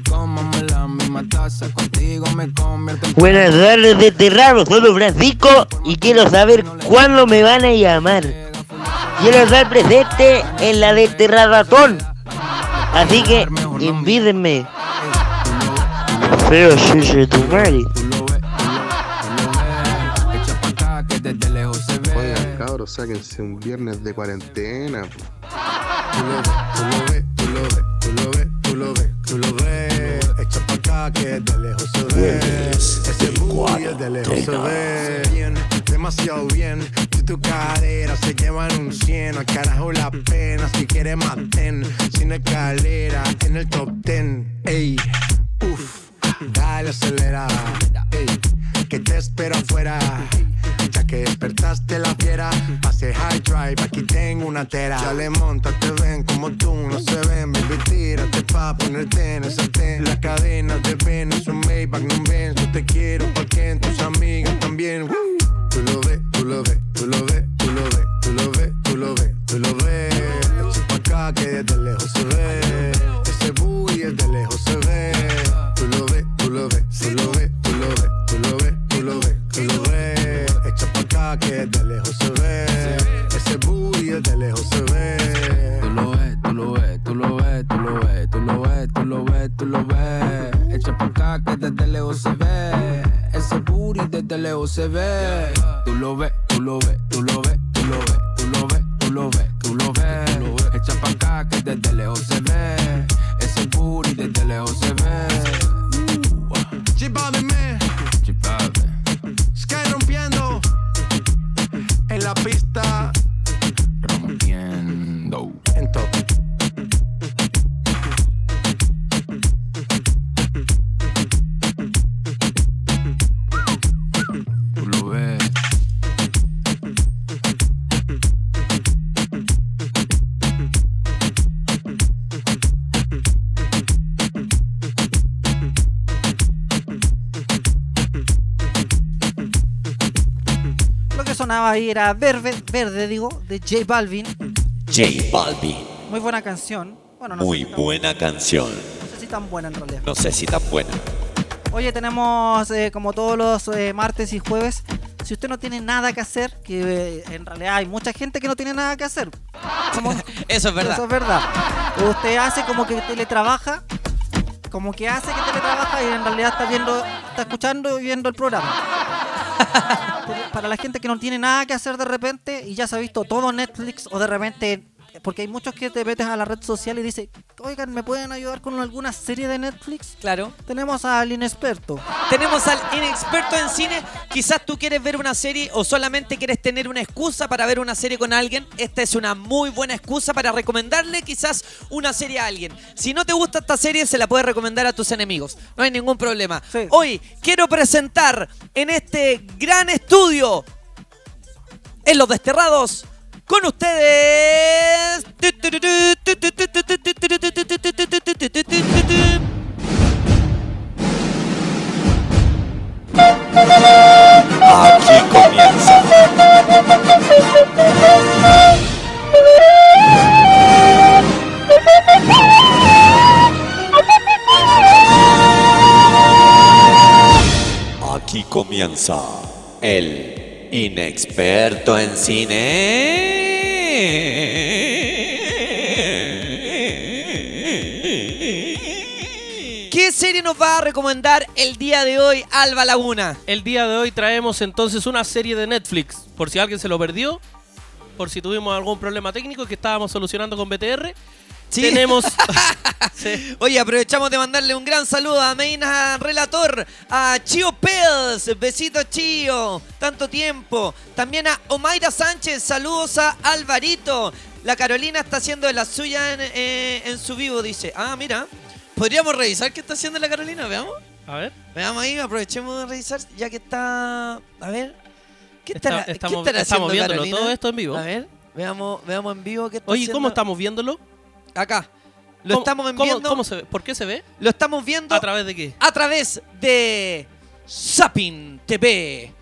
Comamos la misma taza. Contigo me convierto en.
Buenas tardes, desterrados. Soy Francisco y quiero saber cuándo me van a llamar. Quiero estar presente en la desterradatón. Así que invítenme. Pero si se tu madre.
Oigan, cabros, sáquense un viernes de cuarentena.
Tú lo ves, tú lo ves, tú lo ves, tú lo ves, tú lo ves. Que de lejos se ve. Ese booty de lejos se ve. Bien, demasiado bien. Si tu cadera se llevan un 100, al carajo la pena. Si quieres maten, sin escalera, en el top 10. Ey, uff, dale acelera. Ey, que te espero afuera. Ya que despertaste la fiera, pase high drive, aquí tengo una tera. Ya le monta, te ven como tú, no se ven, baby, tírate pa' ponerte en el sartén. La cadena de ven, es un Maybach, no ven, yo te quiero, porque en tus amigas también. Tú lo ves, tú lo ves, tú lo ves, tú lo ves, tú lo ves, tú lo ves, tú lo ves. Echa pa' acá que desde lejos se ve. Ese booty desde lejos se ve. Tú lo ves, tú lo ves, tú lo ves, tú lo ves, Que desde lejos se ve. Ese booty desde lejos se ve.
Tú lo ves, tú lo ves, tú lo ves, tú lo ves, tú lo ves, tú lo ves, tú lo ves. Echa pa' acá que desde lejos se ve. Ese booty desde lejos se ve. Tú lo ves, tú lo ves, tú lo ves, tú lo ves, tú lo ves, tú lo ves, tú lo ves. Echa pa' acá que desde lejos se ve.
Ahí era Verde, Verde digo, de J Balvin.
J Balvin.
Muy buena canción. Bueno, no
Muy
sé, si tan-
buena canción.
no sé si tan buena en realidad.
No sé si tan buena.
Oye, tenemos eh, como todos los eh, martes y jueves. Si usted no tiene nada que hacer, que eh, en realidad hay mucha gente que no tiene nada que hacer. Como-
Eso es verdad.
Eso es verdad. Usted hace como que teletrabaja, como que hace que teletrabaja y en realidad está viendo, está escuchando y viendo el programa. Para la gente que no tiene nada que hacer de repente y ya se ha visto todo Netflix o de repente, porque hay muchos que te metes a la red social y dices, oigan, ¿me pueden ayudar con alguna serie de Netflix?
Claro.
Tenemos al inexperto.
Tenemos al inexperto en cine. Quizás tú quieres ver una serie o solamente quieres tener una excusa para ver una serie con alguien. Esta es una muy buena excusa para recomendarle quizás una serie a alguien. Si no te gusta esta serie, se la puedes recomendar a tus enemigos. No hay ningún problema. Hoy quiero presentar en este gran estudio, en Los Desterrados, con ustedes...
Aquí comienza. Aquí comienza el inexperto en cine.
¿Qué serie nos va a recomendar el día de hoy Alba Laguna?
El día de hoy traemos entonces una serie de Netflix, por si alguien se lo perdió, por si tuvimos algún problema técnico que estábamos solucionando con BTR. Tenemos
Oye, aprovechamos de mandarle un gran saludo a Meina Relator, a Chio Pels, besito Chio, tanto tiempo. También a Omaira Sánchez, saludos a Alvarito. La Carolina está haciendo de la suya en, eh, en su vivo, dice. Ah, mira, podríamos revisar qué está haciendo la Carolina, veamos.
A ver.
Veamos ahí, aprovechemos de revisar, ya que está... A ver, ¿qué
Está-
estará, ¿qué
estamos-
estará
estamos
haciendo
viéndolo,
Carolina?
todo esto en vivo.
A ver, veamos, veamos en vivo qué está
Oye,
haciendo.
¿cómo estamos viéndolo?
Acá. Lo
¿Cómo-
estamos
cómo-
viendo.
cómo se ve? ¿Por qué se ve?
Lo estamos viendo.
¿A través de qué?
A través de Sapin TV.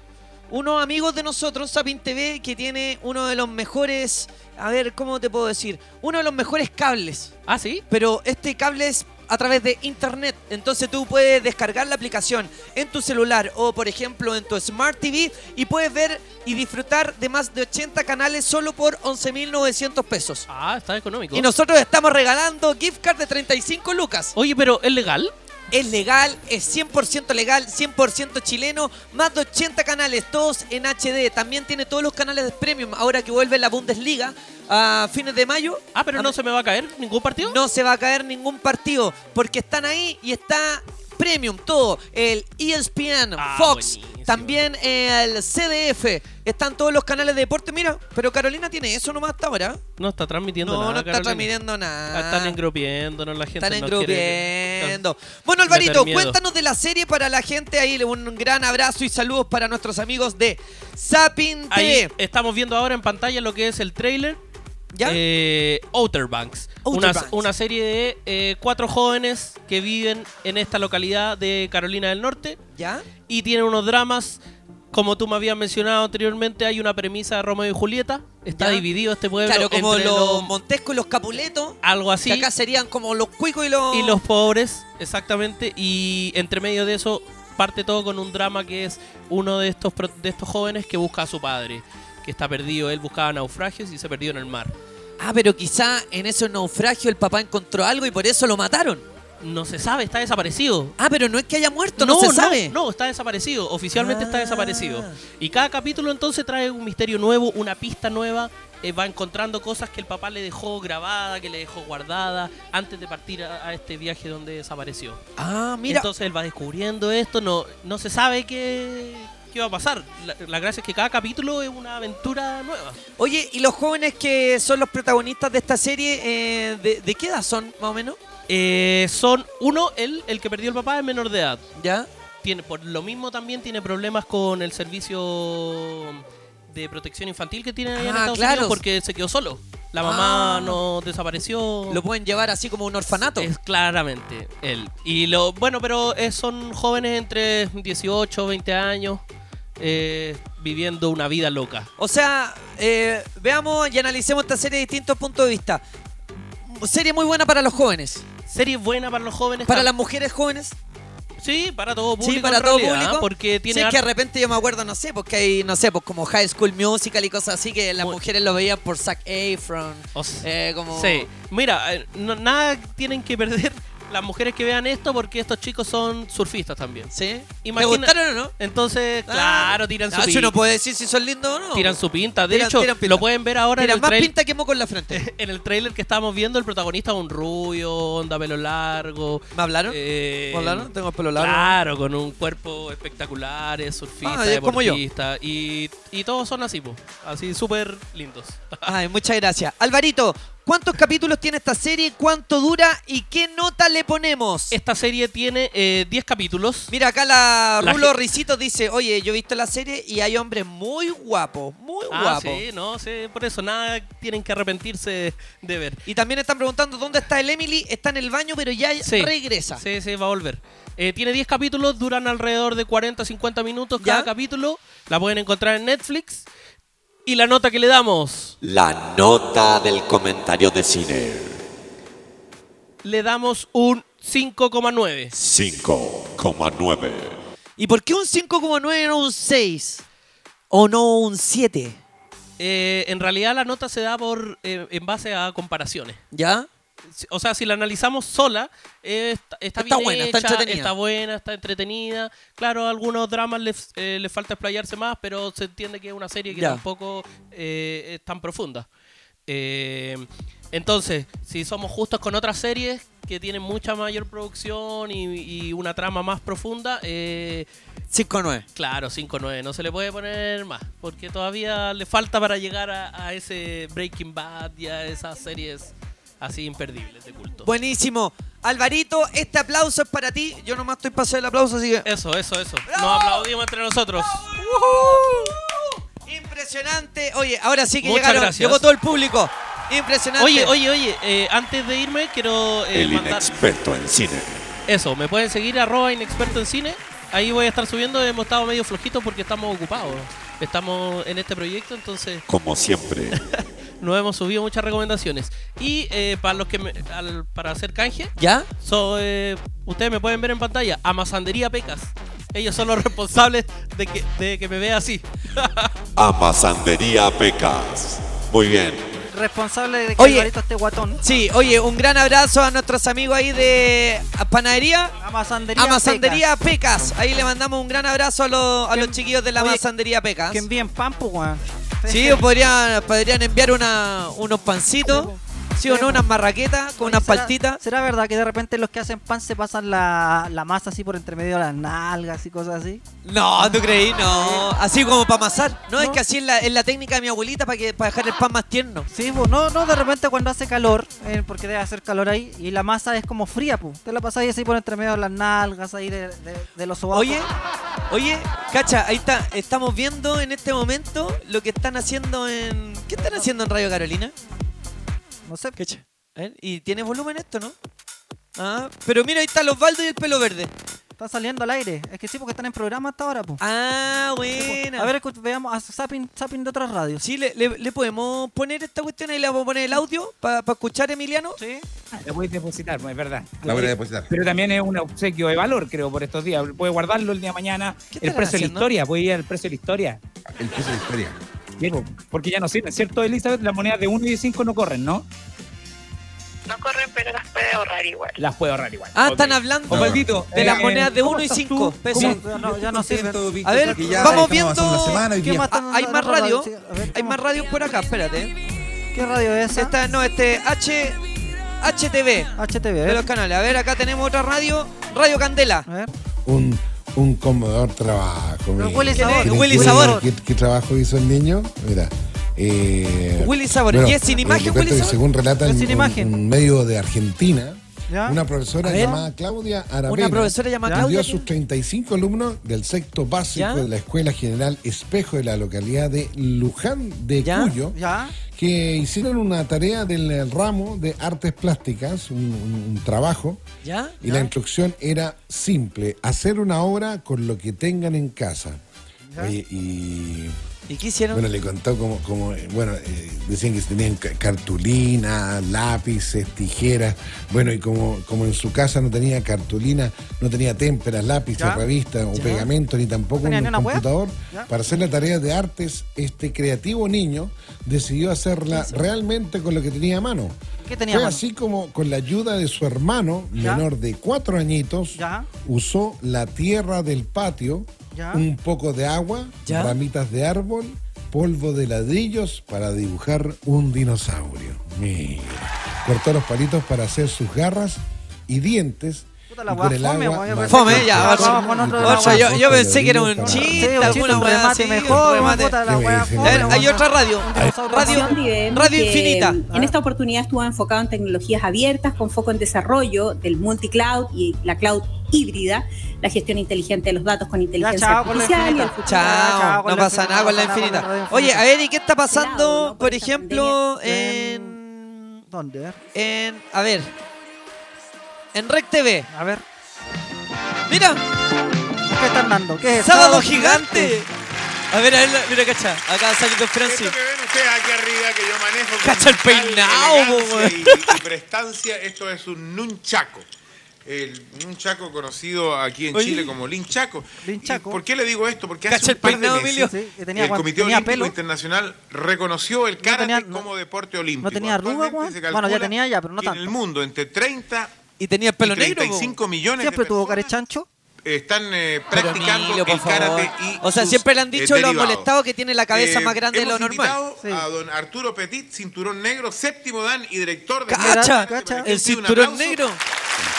Unos amigos de nosotros, Sapin TV, que tiene uno de los mejores. A ver, ¿cómo te puedo decir? Uno de los mejores cables.
¿Ah, sí?
Pero este cable es a través de internet. Entonces tú puedes descargar la aplicación en tu celular o, por ejemplo, en tu Smart TV y puedes ver y disfrutar de más de 80 canales solo por 11.900 pesos.
Ah, está económico.
Y nosotros estamos regalando gift card de 35 lucas.
Oye, pero ¿es legal?
Es legal, es 100% legal, 100% chileno, más de 80 canales, todos en HD. También tiene todos los canales de premium ahora que vuelve la Bundesliga a fines de mayo.
Ah, pero no se me va a caer ningún partido.
No se va a caer ningún partido porque están ahí y está Premium, todo. El ESPN,
Ah,
Fox, también el CDF. Están todos los canales de deporte. Mira, pero Carolina tiene eso nomás hasta ahora.
No está transmitiendo
No,
nada.
no está
Carolina.
transmitiendo nada.
Están engrupiéndonos la gente.
Están
no quiere-
engrupiendo. Bueno, Alvarito, cuéntanos de la serie para la gente ahí. Un gran abrazo y saludos para nuestros amigos de Sapin
Ahí
TV.
estamos viendo ahora en pantalla lo que es el trailer.
¿Ya?
Eh, Outer Banks.
Outer
una,
Banks.
una serie de eh, cuatro jóvenes que viven en esta localidad de Carolina del Norte.
¿Ya?
Y tienen unos dramas. Como tú me habías mencionado anteriormente, hay una premisa de Romeo y Julieta. Está
¿Ya?
dividido este pueblo.
Claro, como
entre
los Montesco y los Capuletos.
Algo así.
Que acá serían como los cuicos y los.
Y los pobres, exactamente. Y entre medio de eso parte todo con un drama que es uno de estos, de estos jóvenes que busca a su padre, que está perdido. Él buscaba naufragios y se perdió en el mar.
Ah, pero quizá en ese naufragio el papá encontró algo y por eso lo mataron.
No se sabe, está desaparecido.
Ah, pero no es que haya muerto, no, se sabe.
No, está desaparecido. Oficialmente está
Ah.
desaparecido. Y cada capítulo entonces trae un misterio nuevo, una pista nueva. eh, va encontrando cosas que el papá le dejó grabada, que le dejó guardada antes de partir a, a este viaje donde desapareció.
Ah, mira.
Entonces él va descubriendo esto. No, no se sabe qué, qué va a pasar. La, la gracia es que cada capítulo es una aventura nueva.
Oye, ¿y los jóvenes que son los protagonistas de esta serie, eh, de, de qué edad son, más o menos?
Eh, son uno, él, el que perdió el papá, es menor de edad.
¿Ya?
Tiene, por lo mismo también tiene problemas con el servicio de protección infantil que tiene allá en
Ah,
Estados
claro.
Unidos porque se quedó solo. La mamá
Ah.
no desapareció.
Lo pueden llevar así como un orfanato.
Es claramente él. Y lo bueno, pero eh, son jóvenes entre 18, 20 años eh, viviendo una vida loca.
O sea, eh, veamos y analicemos esta serie de distintos puntos de vista. Serie muy buena para los jóvenes.
Serie buena para los jóvenes.
Para las mujeres jóvenes.
Sí, para todo público.
Sí, para
en
todo
realidad,
público.
Porque tiene
Sí, es que de repente yo me acuerdo, no sé, porque hay, no sé, pues como High School Musical y cosas así que las mujeres lo veían por Zac Efron.
O
eh, como...
Sí, mira, eh, no- nada tienen que perder las mujeres que vean esto porque estos chicos son surfistas también.
¿Sí?
Imagina-
¿Te gustaron o no?
Entonces,
Ah,
claro, tiran su
ah, si
pinta.
uno puede decir si son lindos o no.
Tiran su pinta. De
Tiran-
hecho,
tiran pinta.
lo pueden ver ahora en
Tiran
el,
más
trail-
pinta que moco en la frente.
en el trailer que estábamos viendo. El protagonista es un rubio, onda pelo largo.
¿Me hablaron?
Eh,
¿Me hablaron? Tengo el pelo largo.
Claro, con un cuerpo espectacular, es surfista,
Ah, es como yo.
deportista. Y, y todos son así, po, así súper lindos.
Ay, muchas gracias. Alvarito, ¿cuántos capítulos tiene esta serie? ¿Cuánto dura? ¿Y qué nota le ponemos?
Esta serie tiene eh, 10 capítulos.
Mira, acá la,
La
Rulo Ricitos dice, oye, yo he visto la serie y hay hombres muy guapos, muy
Ah,
guapos.
sí, no, sí, por eso nada tienen que arrepentirse de ver.
Y también están preguntando dónde está el Emily. Está en el baño, pero ya
Sí.
regresa.
Sí, sí, va a volver. Eh, tiene 10 capítulos, duran alrededor de 40 50 minutos cada capítulo. La pueden encontrar en Netflix. Y la nota que le damos,
La nota del comentario de cine.
le damos un 5,9.
5,9.
¿Y por qué un 5,9 y no un 6? ¿O no un 7?
Eh, en realidad la nota se da por eh, en base a comparaciones.
¿Ya?
O sea, si la analizamos sola, eh, está, está
Está
bien
buena, está
hecha,
entretenida.
está buena, está entretenida. Claro, a algunos dramas les, eh, les falta explayarse más, pero se entiende que es una serie que
Ya.
tampoco eh, es tan profunda. Entonces, si somos justos con otras series que tienen mucha mayor producción y, y una trama más profunda, eh,
5,9.
Claro, 5-9. No se le puede poner más. Porque todavía le falta para llegar a, a ese Breaking Bad y a esas series así imperdibles de culto.
Buenísimo. Alvarito, este aplauso es para ti. Yo nomás estoy pasando el aplauso, así que...
Eso, eso, eso. Nos aplaudimos entre nosotros.
Impresionante. Oye, ahora sí que
Muchas
llegaron.
gracias.
Llegó todo el público. Impresionante.
Oye, oye, oye. eh, antes de irme, quiero eh,
El
mandar...
inexperto en cine.
Eso, me pueden seguir arroba inexperto en cine. Ahí voy a estar subiendo. Hemos estado medio flojitos porque estamos ocupados. Estamos en este proyecto, entonces
Como siempre.
no hemos subido muchas recomendaciones. Y eh, para los que me- al- para hacer canje,
¿Ya?
so, eh, ustedes me pueden ver en pantalla, Amasandería Pecas. Ellos son los responsables de que, de que me vea así.
Amasandería Pecas. Muy bien.
Responsable de que
Oye.
Alvarito esté guatón.
Sí, oye, un gran abrazo a nuestros amigos ahí de panadería.
Amasandería
Amasandería Pecas. Ahí le mandamos un gran abrazo a los, a los
Que-
chiquillos de la
oye,
Amasandería Pecas.
Que envíen pan, pues, weón.
Sí, podrían, podrían enviar una, unos pancitos. ¿Sí o no? Unas marraquetas con unas
¿Será-
paltitas.
¿Será verdad que de repente los que hacen pan se pasan la, la masa así por entre medio de las nalgas y cosas así?
No, ¿tú creí? No. Así como para amasar. No, es que así es la, es la técnica de mi abuelita para que para dejar el pan más tierno.
Sí, pues no, no, de repente cuando hace calor, eh, porque debe hacer calor ahí, y la masa es como fría, pues. Te la pasáis así por entre medio de las nalgas ahí de, de- de los sobacos.
Oye, oye, cacha, ahí está. Estamos viendo en este momento lo que están haciendo en. ¿Qué están haciendo en Radio Carolina?
No sé.
Cacha. ¿Y tiene volumen esto, no? Ah, pero mira, ahí está los Osvaldo y el pelo verde.
Está saliendo al aire. Es que sí, porque están en programa hasta ahora, pues.
Ah, buena.
A ver, veamos a zapping, zapping de otras radios.
Sí, le, le- le podemos poner esta cuestión ahí, le vamos a poner el audio para escuchar, Emiliano.
Sí.
La puedes depositar, pues, es verdad.
La voy a depositar.
Pero también es un obsequio de valor, creo, por estos días. Puede guardarlo el día de mañana. El precio de la historia, puede ir al precio de la historia.
El precio de la historia.
Sí, porque ya no sirven, ¿cierto, Elizabeth? Las monedas de 1 y de 5 no corren, ¿no?
No corren, pero las puede ahorrar igual.
Las puede ahorrar igual.
Ah, están hablando
Osvaldito,
de las
eh,
monedas de
¿cómo
1 y
estás
5
tú?
pesos.
¿Cómo-
No, ya no sirve.
A ver, vamos viendo.
avanzando la semana hoy
¿Qué
día.
más están- hay más
radio?
radio.
Sí, a ver,
Hay más radios por acá, espérate.
¿Qué radio es esa?
Esta, no, este H HTV.
HTV,
De los canales. A ver, acá tenemos otra radio, Radio Candela.
A ver.
Un, un conmovedor trabajo. Mira.
huele sabor.
¿Quieren-
Huele sabor.
¿Qué, qué trabajo hizo el niño? Mira. Eh,
Willy Sabor.
bueno,
¿Y es sin
eh,
imagen, Willy Sabor?
Según relata
Es
un,
imagen.
un medio de Argentina,
¿Ya?
una profesora llamada Claudia Aravena
Una profesora llamada Claudia.
a sus 35 alumnos del sexto básico
¿Ya?
de la Escuela General Espejo de la localidad de Luján de
¿Ya?
Cuyo
¿Ya?
que hicieron una tarea del ramo de artes plásticas, un, un- un trabajo,
¿Ya?
y la instrucción era simple, hacer una obra con lo que tengan en casa. Oye, y
¿Y qué hicieron?
bueno, le contó como, como eh, bueno, eh, decían que tenían ca- cartulina, lápices, tijeras, bueno, y como, como en su casa no tenía cartulina, no tenía témperas, lápices,
¿Ya?
revistas o pegamento, ni tampoco
¿Tenía
un computador, para hacer la tarea de artes, este creativo niño decidió hacerla realmente con lo que tenía a mano.
¿Qué tenía
Fue
mano?
así como con la ayuda de su hermano,
¿Ya?
menor de cuatro añitos,
¿Ya?
usó la tierra del patio,
¿Ya?
un poco de agua,
¿Ya?
ramitas de árbol, polvo de ladrillos para dibujar un dinosaurio. Mira. Cortó los palitos para hacer sus garras y dientes.
Puta la weá, fome, weón,
Fome, ya, Oye, yo, yo pensé que era un chiste,
un
alguna weá así,
mejor, puta la
hay otra radio. Radio, radio Infinita.
En esta oportunidad estuvo enfocado en tecnologías abiertas con foco en desarrollo del multicloud y la cloud híbrida, la gestión inteligente de los datos con inteligencia
chao con la
artificial y el
infinita.
futuro.
Chao,
chao, con
no pasa
infinita,
nada con la infinita.
con la radio
Oye, a ver, ¿y qué está pasando,
por
ejemplo, en.
¿Dónde?
En. A ver. En Rec TV.
A ver.
Mira,
¿Qué están dando? ¿Qué es?
sábado gigante. A ver, a ver, mira, cacha. Acá saliendo Francis.
Esto que ven ustedes aquí arriba que yo manejo con
Cacha el peinado,
y, y prestancia, esto es un nunchaco. El nunchaco conocido aquí en
Oye.
Chile como linchaco.
Linchaco.
¿Y ¿Por qué le digo esto? Porque hace
el
un par de
peinado,
meses
Emilio.
Sí, que tenía
el Comité
tenía
Olímpico
pelo.
Internacional reconoció el karate
tenía- no-
como deporte olímpico.
No tenía arruga, Bueno, ya tenía ya, pero no
que En
tanto.
el mundo, entre 30
Y tenía el pelo
y
negro. po.
35 millones
Siempre
de
tuvo
personas
carechancho.
están eh, practicando
Emilio, por
el karate
favor.
y
O sea,
sus,
siempre le han
eh,
dicho lo
derivados.
molestado que tiene la cabeza
Eh,
más grande de lo
hemos
normal.
invitado
Sí.
a don Arturo Petit, cinturón negro, séptimo dan y director de
Cacha,
Cacha,
el cinturón negro.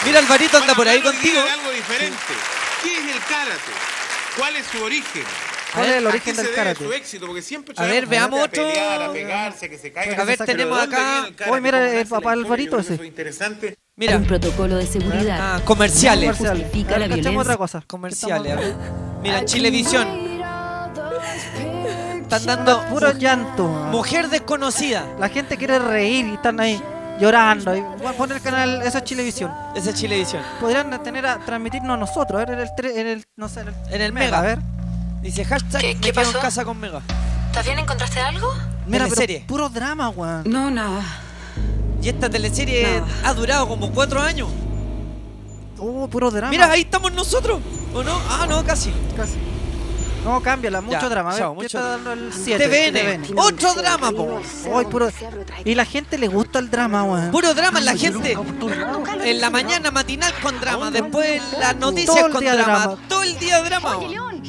Mira, Alvarito anda por ahí contigo.
algo diferente. ¿Qué es el karate? ¿Cuál es su origen?
¿Cuál es el
¿A
origen
se
del
debe
karate?
su éxito? Porque siempre
A ver, veamos
a
otro.
pelear, a pegarse, a que se caiga.
A ver, tenemos
¿de dónde
acá-?
Hoy mira
¿Cómo
el papá? Alvarito ese.
interesante.
Mira.
Un protocolo de seguridad.
Ah, comerciales.
Comerciales.
Justifica
A
la
ver, cachemos
violencia.
otra cosa.
Comerciales, a ver. Mira, Chilevisión. Están dando
Puro llanto.
Mujer desconocida.
La gente quiere reír y están ahí llorando. Y, pon el canal, eso es Chilevisión.
Esa es Chilevisión.
Podrían tener a transmitirnos a nosotros, a ver, en el, tre- en el, no sé, en el,
En el Mega.
a ver.
Dice hashtag
¿Qué-
me
qué
quedo en casa con Mega.
¿Estás bien? ¿Encontraste algo?
Mira, pero
Teleserie.
puro drama, weón.
No, nada.
Y esta teleserie ha durado como cuatro años.
Uh, puro drama.
Mira, ahí estamos nosotros. ¿O no? Ah, no, casi.
Casi. No, cámbiala, mucho
Ya,
drama.
Chao,
¿qué
mucho
está
drama.
dando el 7?
TVN. Otro drama, po.
Hoy puro... Y la gente le gusta el drama, weón.
Puro drama en la gente. En la mañana matinal con drama. Después las noticias con drama. Todo el día drama. weón.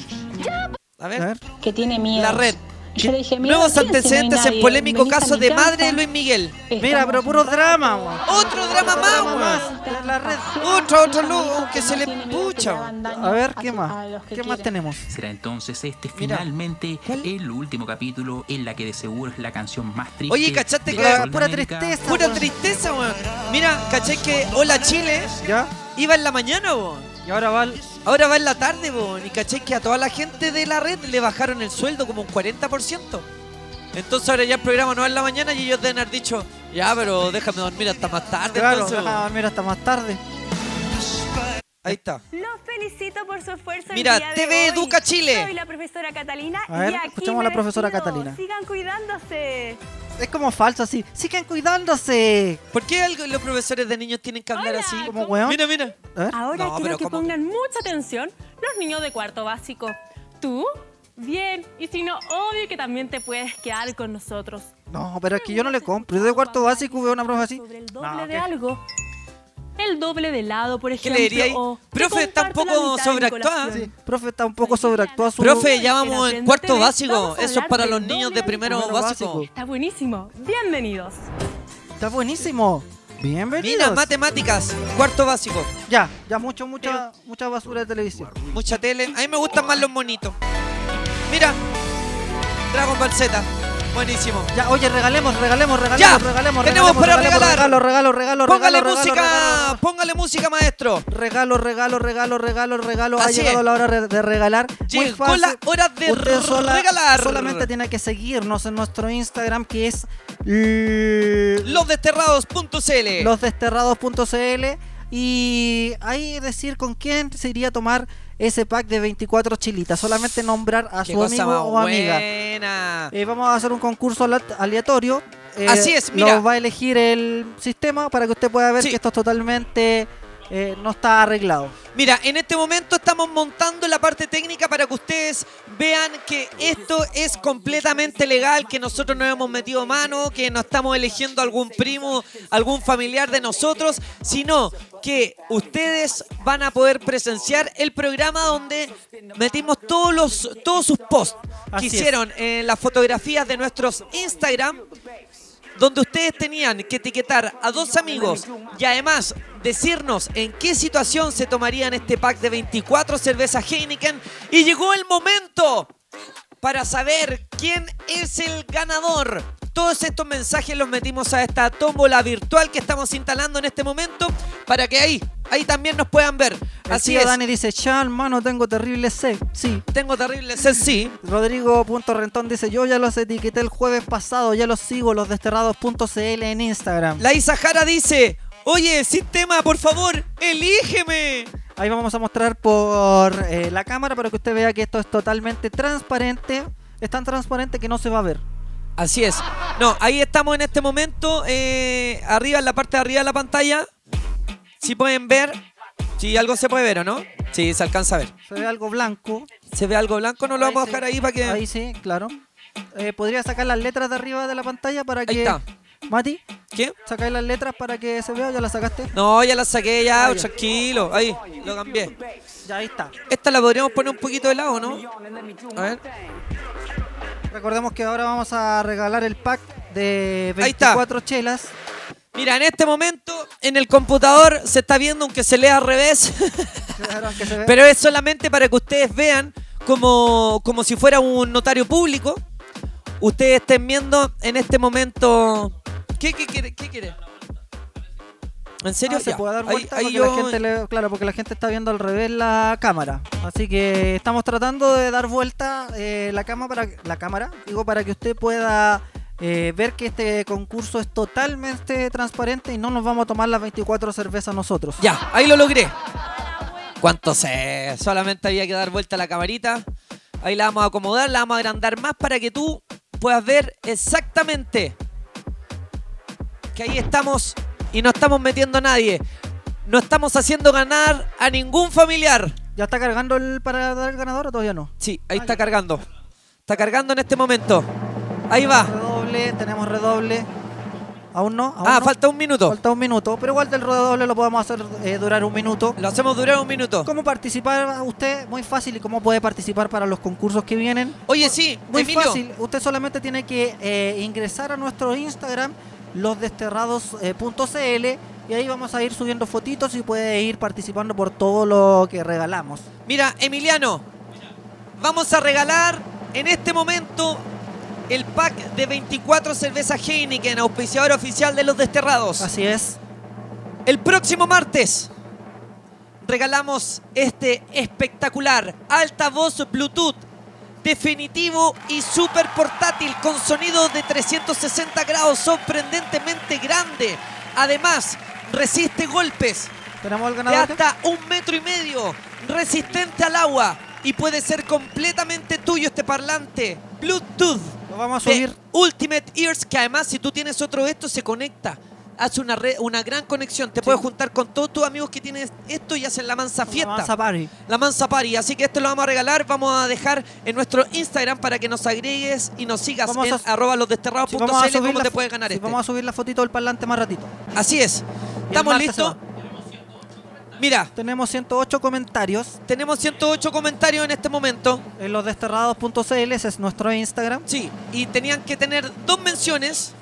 A ver.
Que tiene miedo.
La red.
Yo le dije, mira,
Nuevos
no
antecedentes en polémico
venís
caso de
casa.
madre de Luis Miguel.
Mira, pero puro drama, weón.
Otro drama más, weón.
En la red.
Otro, otro loco que se le pucha. weón.
A ver, ¿qué más? ¿Qué más tenemos?
Será entonces este finalmente el último capítulo en la que de seguro es la canción más triste.
Oye, ¿cachaste que
pura tristeza,
Pura tristeza, weón. Mira, caché que Hola Chile
¿Ya?
iba en la mañana, weón.
Y ahora va el-
Ahora va en la tarde, weón. Y caché que a toda la gente de la red le bajaron el sueldo como un 40%. Entonces ahora ya el programa no va en la mañana y ellos deben haber dicho, ya, pero déjame dormir hasta más tarde.
Claro,
entonces,
deja
weón.
dormir hasta más tarde.
Ahí está.
Los felicito por su esfuerzo.
Mira,
el día de
TV
hoy.
Educa Chile.
Soy la profesora Catalina.
A ver,
y aquí
escuchemos a la profesora. Catalina.
Sigan cuidándose.
Es como falso así. Sigan cuidándose.
¿Por qué algo- los profesores de niños tienen que hablar así?
Como weón.
Mira, mira.
Ahora
No,
quiero que
¿cómo?
pongan mucha atención los niños de cuarto básico. ¿Tú? Bien. Y si no, obvio que también te puedes quedar con nosotros.
No, pero es que yo no le compro. Yo de cuarto básico veo una profe así.
Sobre el doble
No,
de algo. El doble de helado, por
¿Qué
ejemplo.
le diría ahí?
o
Profe, está un poco sobreactuada.
Sí, profe está un poco sobreactuado su...
Profe, ya vamos en cuarto
TV,
básico. Eso es para los niños de primero
primero
básico.
básico.
Está buenísimo. Bienvenidos.
Está buenísimo. Bienvenidos.
Mira, matemáticas, cuarto básico.
Ya, ya mucho, mucha, mucha basura de televisión.
Mucha tele. A mí me gustan más los monitos. Mira, Dragon Ball Z. Buenísimo.
Ya, oye, regalemos, regalemos, regalemos,
Ya,
regalemos.
tenemos
regalemos,
para
regalemos,
regalar.
Regalo, regalo, regalo,
Póngale
regalo,
música,
regalo,
póngale música, maestro.
Regalo, regalo, regalo, regalo, regalo. Ha llegado
es.
la hora de regalar. Muy
Llegó
fácil.
la hora de
sola-
regalar.
Solamente tiene que seguirnos en nuestro Instagram que es l-
Losdesterrados.cl.
losdesterrados.cl y ahí decir con quién se iría a tomar ese pack de 24 chilitas. Solamente nombrar a
Qué
su amigo o amiga.
buena.
Eh, vamos a hacer un concurso aleatorio. Eh,
Así es, mira.
Lo va a elegir el sistema para que usted pueda ver
Sí.
que esto es totalmente eh, no está arreglado.
Mira, en este momento estamos montando la parte técnica para que ustedes vean que esto es completamente legal, que nosotros no hemos metido mano, que no estamos eligiendo algún primo, algún familiar de nosotros, sino que ustedes van a poder presenciar el programa donde metimos todos los todos sus posts que hicieron en las fotografías de nuestros Instagram donde ustedes tenían que etiquetar a dos amigos y además decirnos en qué situación se tomarían este pack de 24 cervezas Heineken. Y llegó el momento para saber quién es el ganador. Todos estos mensajes los metimos a esta tómbola virtual que estamos instalando en este momento para que ahí, ahí también nos puedan ver.
El
Así es.
Dani dice, ya hermano, tengo terrible sed. Sí.
Tengo terrible sed, sí.
Rodrigo.rentón dice, yo ya los etiqueté el jueves pasado, ya los sigo, los desterrados.cl en Instagram.
La Isa Jara dice, oye, sistema, por favor, elígeme.
Ahí vamos a mostrar por eh, la cámara para que usted vea que esto es totalmente transparente. Es tan transparente que no se va a ver.
Así es. No, ahí estamos en este momento, eh, arriba, en la parte de arriba de la pantalla. Si pueden ver, si algo se puede ver o no. Sí, se alcanza a ver.
Se ve algo blanco.
Se ve algo blanco, no lo vamos a dejar ahí para que...
Ahí sí, claro. Eh, ¿Podría sacar las letras de arriba de la pantalla para que...
está.
Mati,
¿qué?
¿Sacáis las letras para que se vea? ¿Ya las sacaste?
No, ya la saqué ya,
Ah, ya.
tranquilo. Ahí, lo cambié.
Ya ahí está.
Esta la podríamos poner un poquito de lado, ¿no? A ver.
Recordemos que ahora vamos a regalar el pack de
Ahí está.
24 chelas.
Mira, en este momento en el computador se está viendo aunque se lea al revés.
Claro, que se ve.
Pero es solamente para que ustedes vean como, como si fuera un notario público. Ustedes estén viendo en este momento. ¿Qué, qué quiere? ¿Qué quiere? ¿En serio?
Ah, se
Ya.
puede dar vuelta
ahí
porque
yo-
la gente le- claro, porque la gente está viendo al revés la cámara. Así que estamos tratando de dar vuelta eh, la cámara para la cámara, digo para que usted pueda eh, ver que este concurso es totalmente transparente y no nos vamos a tomar las 24 cervezas nosotros.
Ya, ahí lo logré. ¿Cuánto sé? Solamente había que dar vuelta la camarita. Ahí la vamos a acomodar, la vamos a agrandar más para que tú puedas ver exactamente que ahí estamos y no estamos metiendo a nadie. No estamos haciendo ganar a ningún familiar.
¿Ya está cargando el para dar el ganador o todavía no?
Sí, ahí está cargando. Está cargando en este momento. Ahí va.
Redoble, tenemos redoble. ¿Aún no? ¿Aún
Ah,
no?
falta un minuto.
Falta un minuto, pero igual del ruedo doble lo podemos hacer eh, durar un minuto.
Lo hacemos durar un minuto.
¿Cómo participar usted? Muy fácil. ¿Y cómo puede participar para los concursos que vienen?
Oye, sí,
Muy
Emilio.
fácil. Usted solamente tiene que eh, ingresar a nuestro Instagram, losdesterrados.cl, y ahí vamos a ir subiendo fotitos y puede ir participando por todo lo que regalamos.
Mira, Emiliano, vamos a regalar en este momento el pack de 24 cervezas Heineken, auspiciador oficial de los desterrados.
Así es.
El próximo martes regalamos este espectacular altavoz Bluetooth definitivo y súper portátil con sonido de 360 grados sorprendentemente grande. Además, resiste golpes
¿Tenemos el
de hasta un metro y medio, resistente al agua y puede ser completamente tuyo este parlante Bluetooth.
Lo vamos a subir.
Ultimate Ears, que además si tú tienes otro de estos se conecta. Hace una, red- una gran conexión. Te puedes juntar con todos tus amigos que tienen esto y hacen la mansa fiesta.
Mansa Party.
La mansa party. Así que esto lo vamos a regalar. Vamos a dejar en nuestro Instagram para que nos agregues y nos sigas
Vamos
en
a-
arroba
Sí,
losdesterrados.cl
vamos a subir
cómo
la
te puedes ganar
sí,
este.
Vamos a subir la fotito del parlante más ratito.
Así es. ¿Estamos listos? Mira,
Tenemos 108 comentarios
tenemos 108 comentarios en este momento.
en losdesterrados.cl, ese es nuestro Instagram.
Sí, y tenían que tener dos menciones.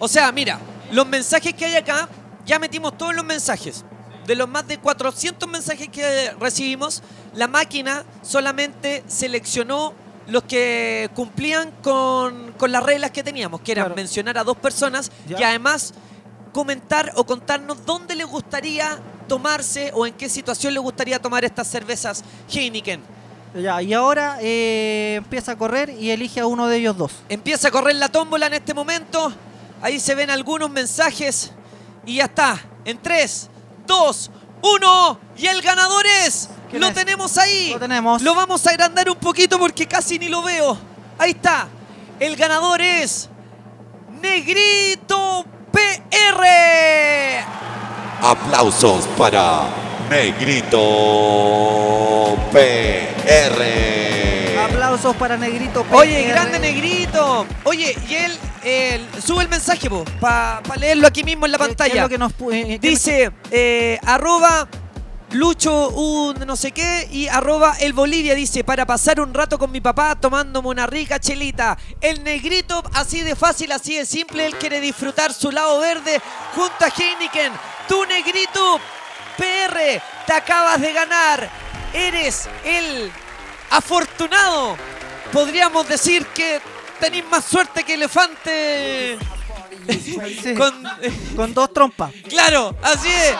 O sea, mira, los mensajes que hay acá, ya metimos todos los mensajes. De los más de 400 mensajes que recibimos, la máquina solamente seleccionó los que cumplían con, con las reglas que teníamos, que eran
Claro.
mencionar a dos personas
Ya.
y además comentar o contarnos dónde les gustaría tomarse o en qué situación les gustaría tomar estas cervezas Heineken.
Ya, y ahora eh, empieza a correr y elige a uno de ellos dos.
Empieza a correr la tómbola en este momento. Ahí se ven algunos mensajes. Y ya está. En 3, 2, 1. Y el ganador es.
¿Quién
Lo
es?
tenemos ahí.
Lo tenemos.
Lo vamos a agrandar un poquito porque casi ni lo veo. Ahí está. El ganador es. Negrito PR.
Aplausos para Negrito PR.
Aplausos para Negrito
Oye,
PR.
grande Negrito. Oye, y él, él sube el mensaje, para leerlo aquí mismo en la
¿Qué- qué es
pantalla.
lo que nos eh, qué-
Dice, eh, arroba Lucho un no sé qué y arroba el Bolivia dice, para pasar un rato con mi papá tomándome una rica chelita. El negrito, así de fácil, así de simple, él quiere disfrutar su lado verde junto a Heineken. Tu negrito PR, te acabas de ganar. Eres el afortunado. Podríamos decir que tenéis más suerte que elefante.
Sí,
con,
con dos trompas.
Claro, así es.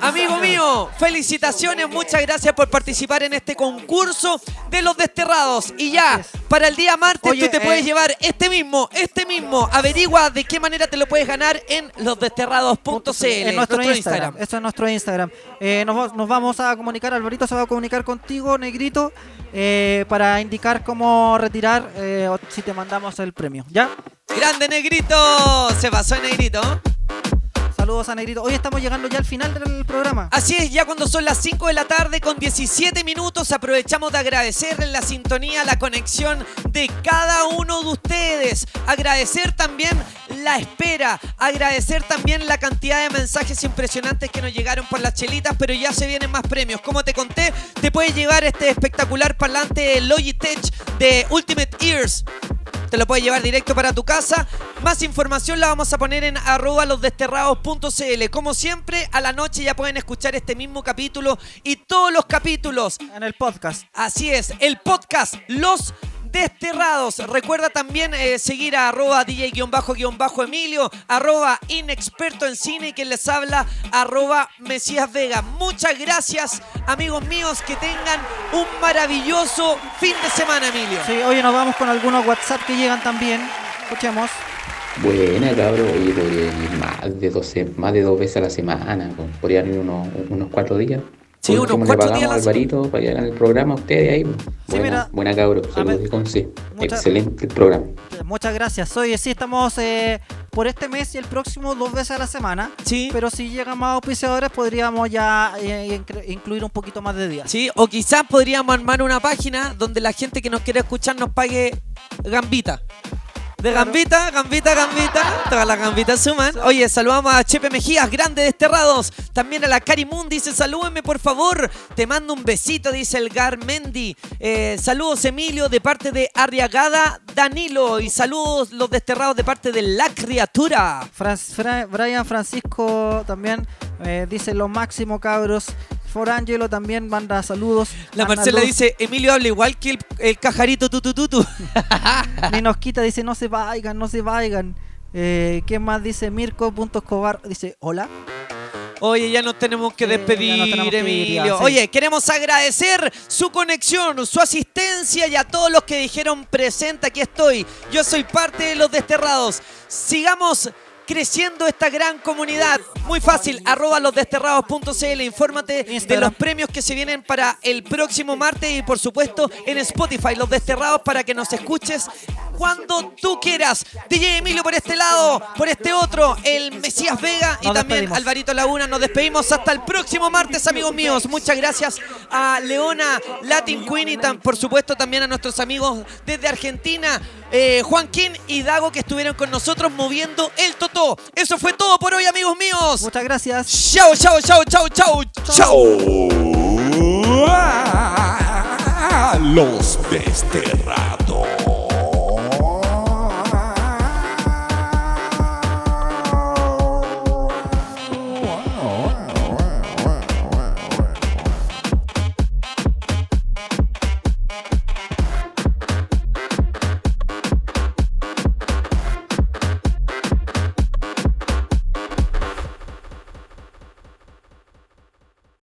Amigo mío, felicitaciones, muchas gracias por participar en este concurso de los desterrados. Y ya, para el día martes
Oye,
tú te puedes
eh,
llevar este mismo, este mismo. Averigua de qué manera te lo puedes ganar en losdesterrados.cl,
en nuestro, Instagram. Esto es nuestro Instagram. Eh, nos, va- nos vamos a comunicar, Alvarito se va a comunicar contigo, Negrito, eh, para indicar cómo retirar o si te mandamos el premio. ¿Ya?
Grande negrito, se pasó el negrito.
Saludos a Negrito. Hoy estamos llegando ya al final del programa.
Así es, ya cuando son las 5 de la tarde con 17 minutos aprovechamos de agradecerles la sintonía, la conexión de cada uno de ustedes. Agradecer también la espera, agradecer también la cantidad de mensajes impresionantes que nos llegaron por las chelitas, pero ya se vienen más premios. Como te conté, te puedes llevar este espectacular parlante Logitech de Ultimate Ears. Te lo puedes llevar directo para tu casa. Más información la vamos a poner en arroba losdesterrados.cl. Como siempre, a la noche ya pueden escuchar este mismo capítulo y todos los capítulos.
En el podcast.
Así es, el podcast Los Desterrados. Recuerda también eh, seguir a arroba DJ-Emilio, arroba inexperto en cine y quien les habla, arroba Mesías Vega. Muchas gracias, amigos míos, que tengan un maravilloso fin de semana, Emilio.
Sí, oye, nos vamos con algunos WhatsApp que llegan también. Escuchemos.
Buena, cabrón. Oye, podrían ir más de, 12, más de dos veces a la semana. Podrían ir unos, unos cuatro días.
Sí, unos cuatro días la
Alvarito para que hagan el programa ustedes ahí. pues. Buena,
mira,
buena Saludos Conce.
muchas-
Excelente el programa.
Muchas gracias. Oye, sí, estamos eh, por este mes y el próximo dos veces a la semana.
Sí.
Pero si llegan más auspiciadores, podríamos ya eh, incluir un poquito más de días.
Sí, o quizás podríamos armar una página donde la gente que nos quiere escuchar nos pague gambita. De gambita, gambita, gambita. Todas las gambitas suman. Oye, saludamos a Chepe Mejías, grande desterrados. También a la Cari Moon dice, salúdenme por favor. Te mando un besito, dice el Garmendi. Eh, saludos Emilio de parte de Arriagada Danilo. Y saludos los desterrados de parte de La Criatura.
Fra- Brian Francisco también eh, dice lo máximo, cabros. Forangelo también manda saludos.
La Marcela dice, Emilio habla igual que el, el cajarito tutututu.
Minosquita dice no se vayan, no se vayan. Eh, ¿Quién más dice? Mirko.escobar dice hola.
Oye, ya nos tenemos que
Eh,
despedir,
nos tenemos que ir,
Emilio.
ya, sí.
Oye, queremos agradecer su conexión, su asistencia y a todos los que dijeron presente, aquí estoy. Yo soy parte de los desterrados. Sigamos creciendo esta gran comunidad. Muy fácil, arroba losdesterrados.cl. Infórmate de los premios que se vienen para el próximo martes y por supuesto en Spotify, Los Desterrados, para que nos escuches cuando tú quieras. DJ Emilio por este lado, por este otro, el Mesías Vega y
Nos
también
despedimos.
Alvarito Laguna. Nos despedimos hasta el próximo martes, amigos míos. Muchas gracias a Leona Latin Queen y tan- por supuesto también a nuestros amigos desde Argentina, eh, Joaquín y Dago, que estuvieron con nosotros moviendo el Totó. Eso fue todo por hoy, amigos míos.
Muchas gracias.
Chao, chao, chao, chao, chao, chao.
Los desterrados.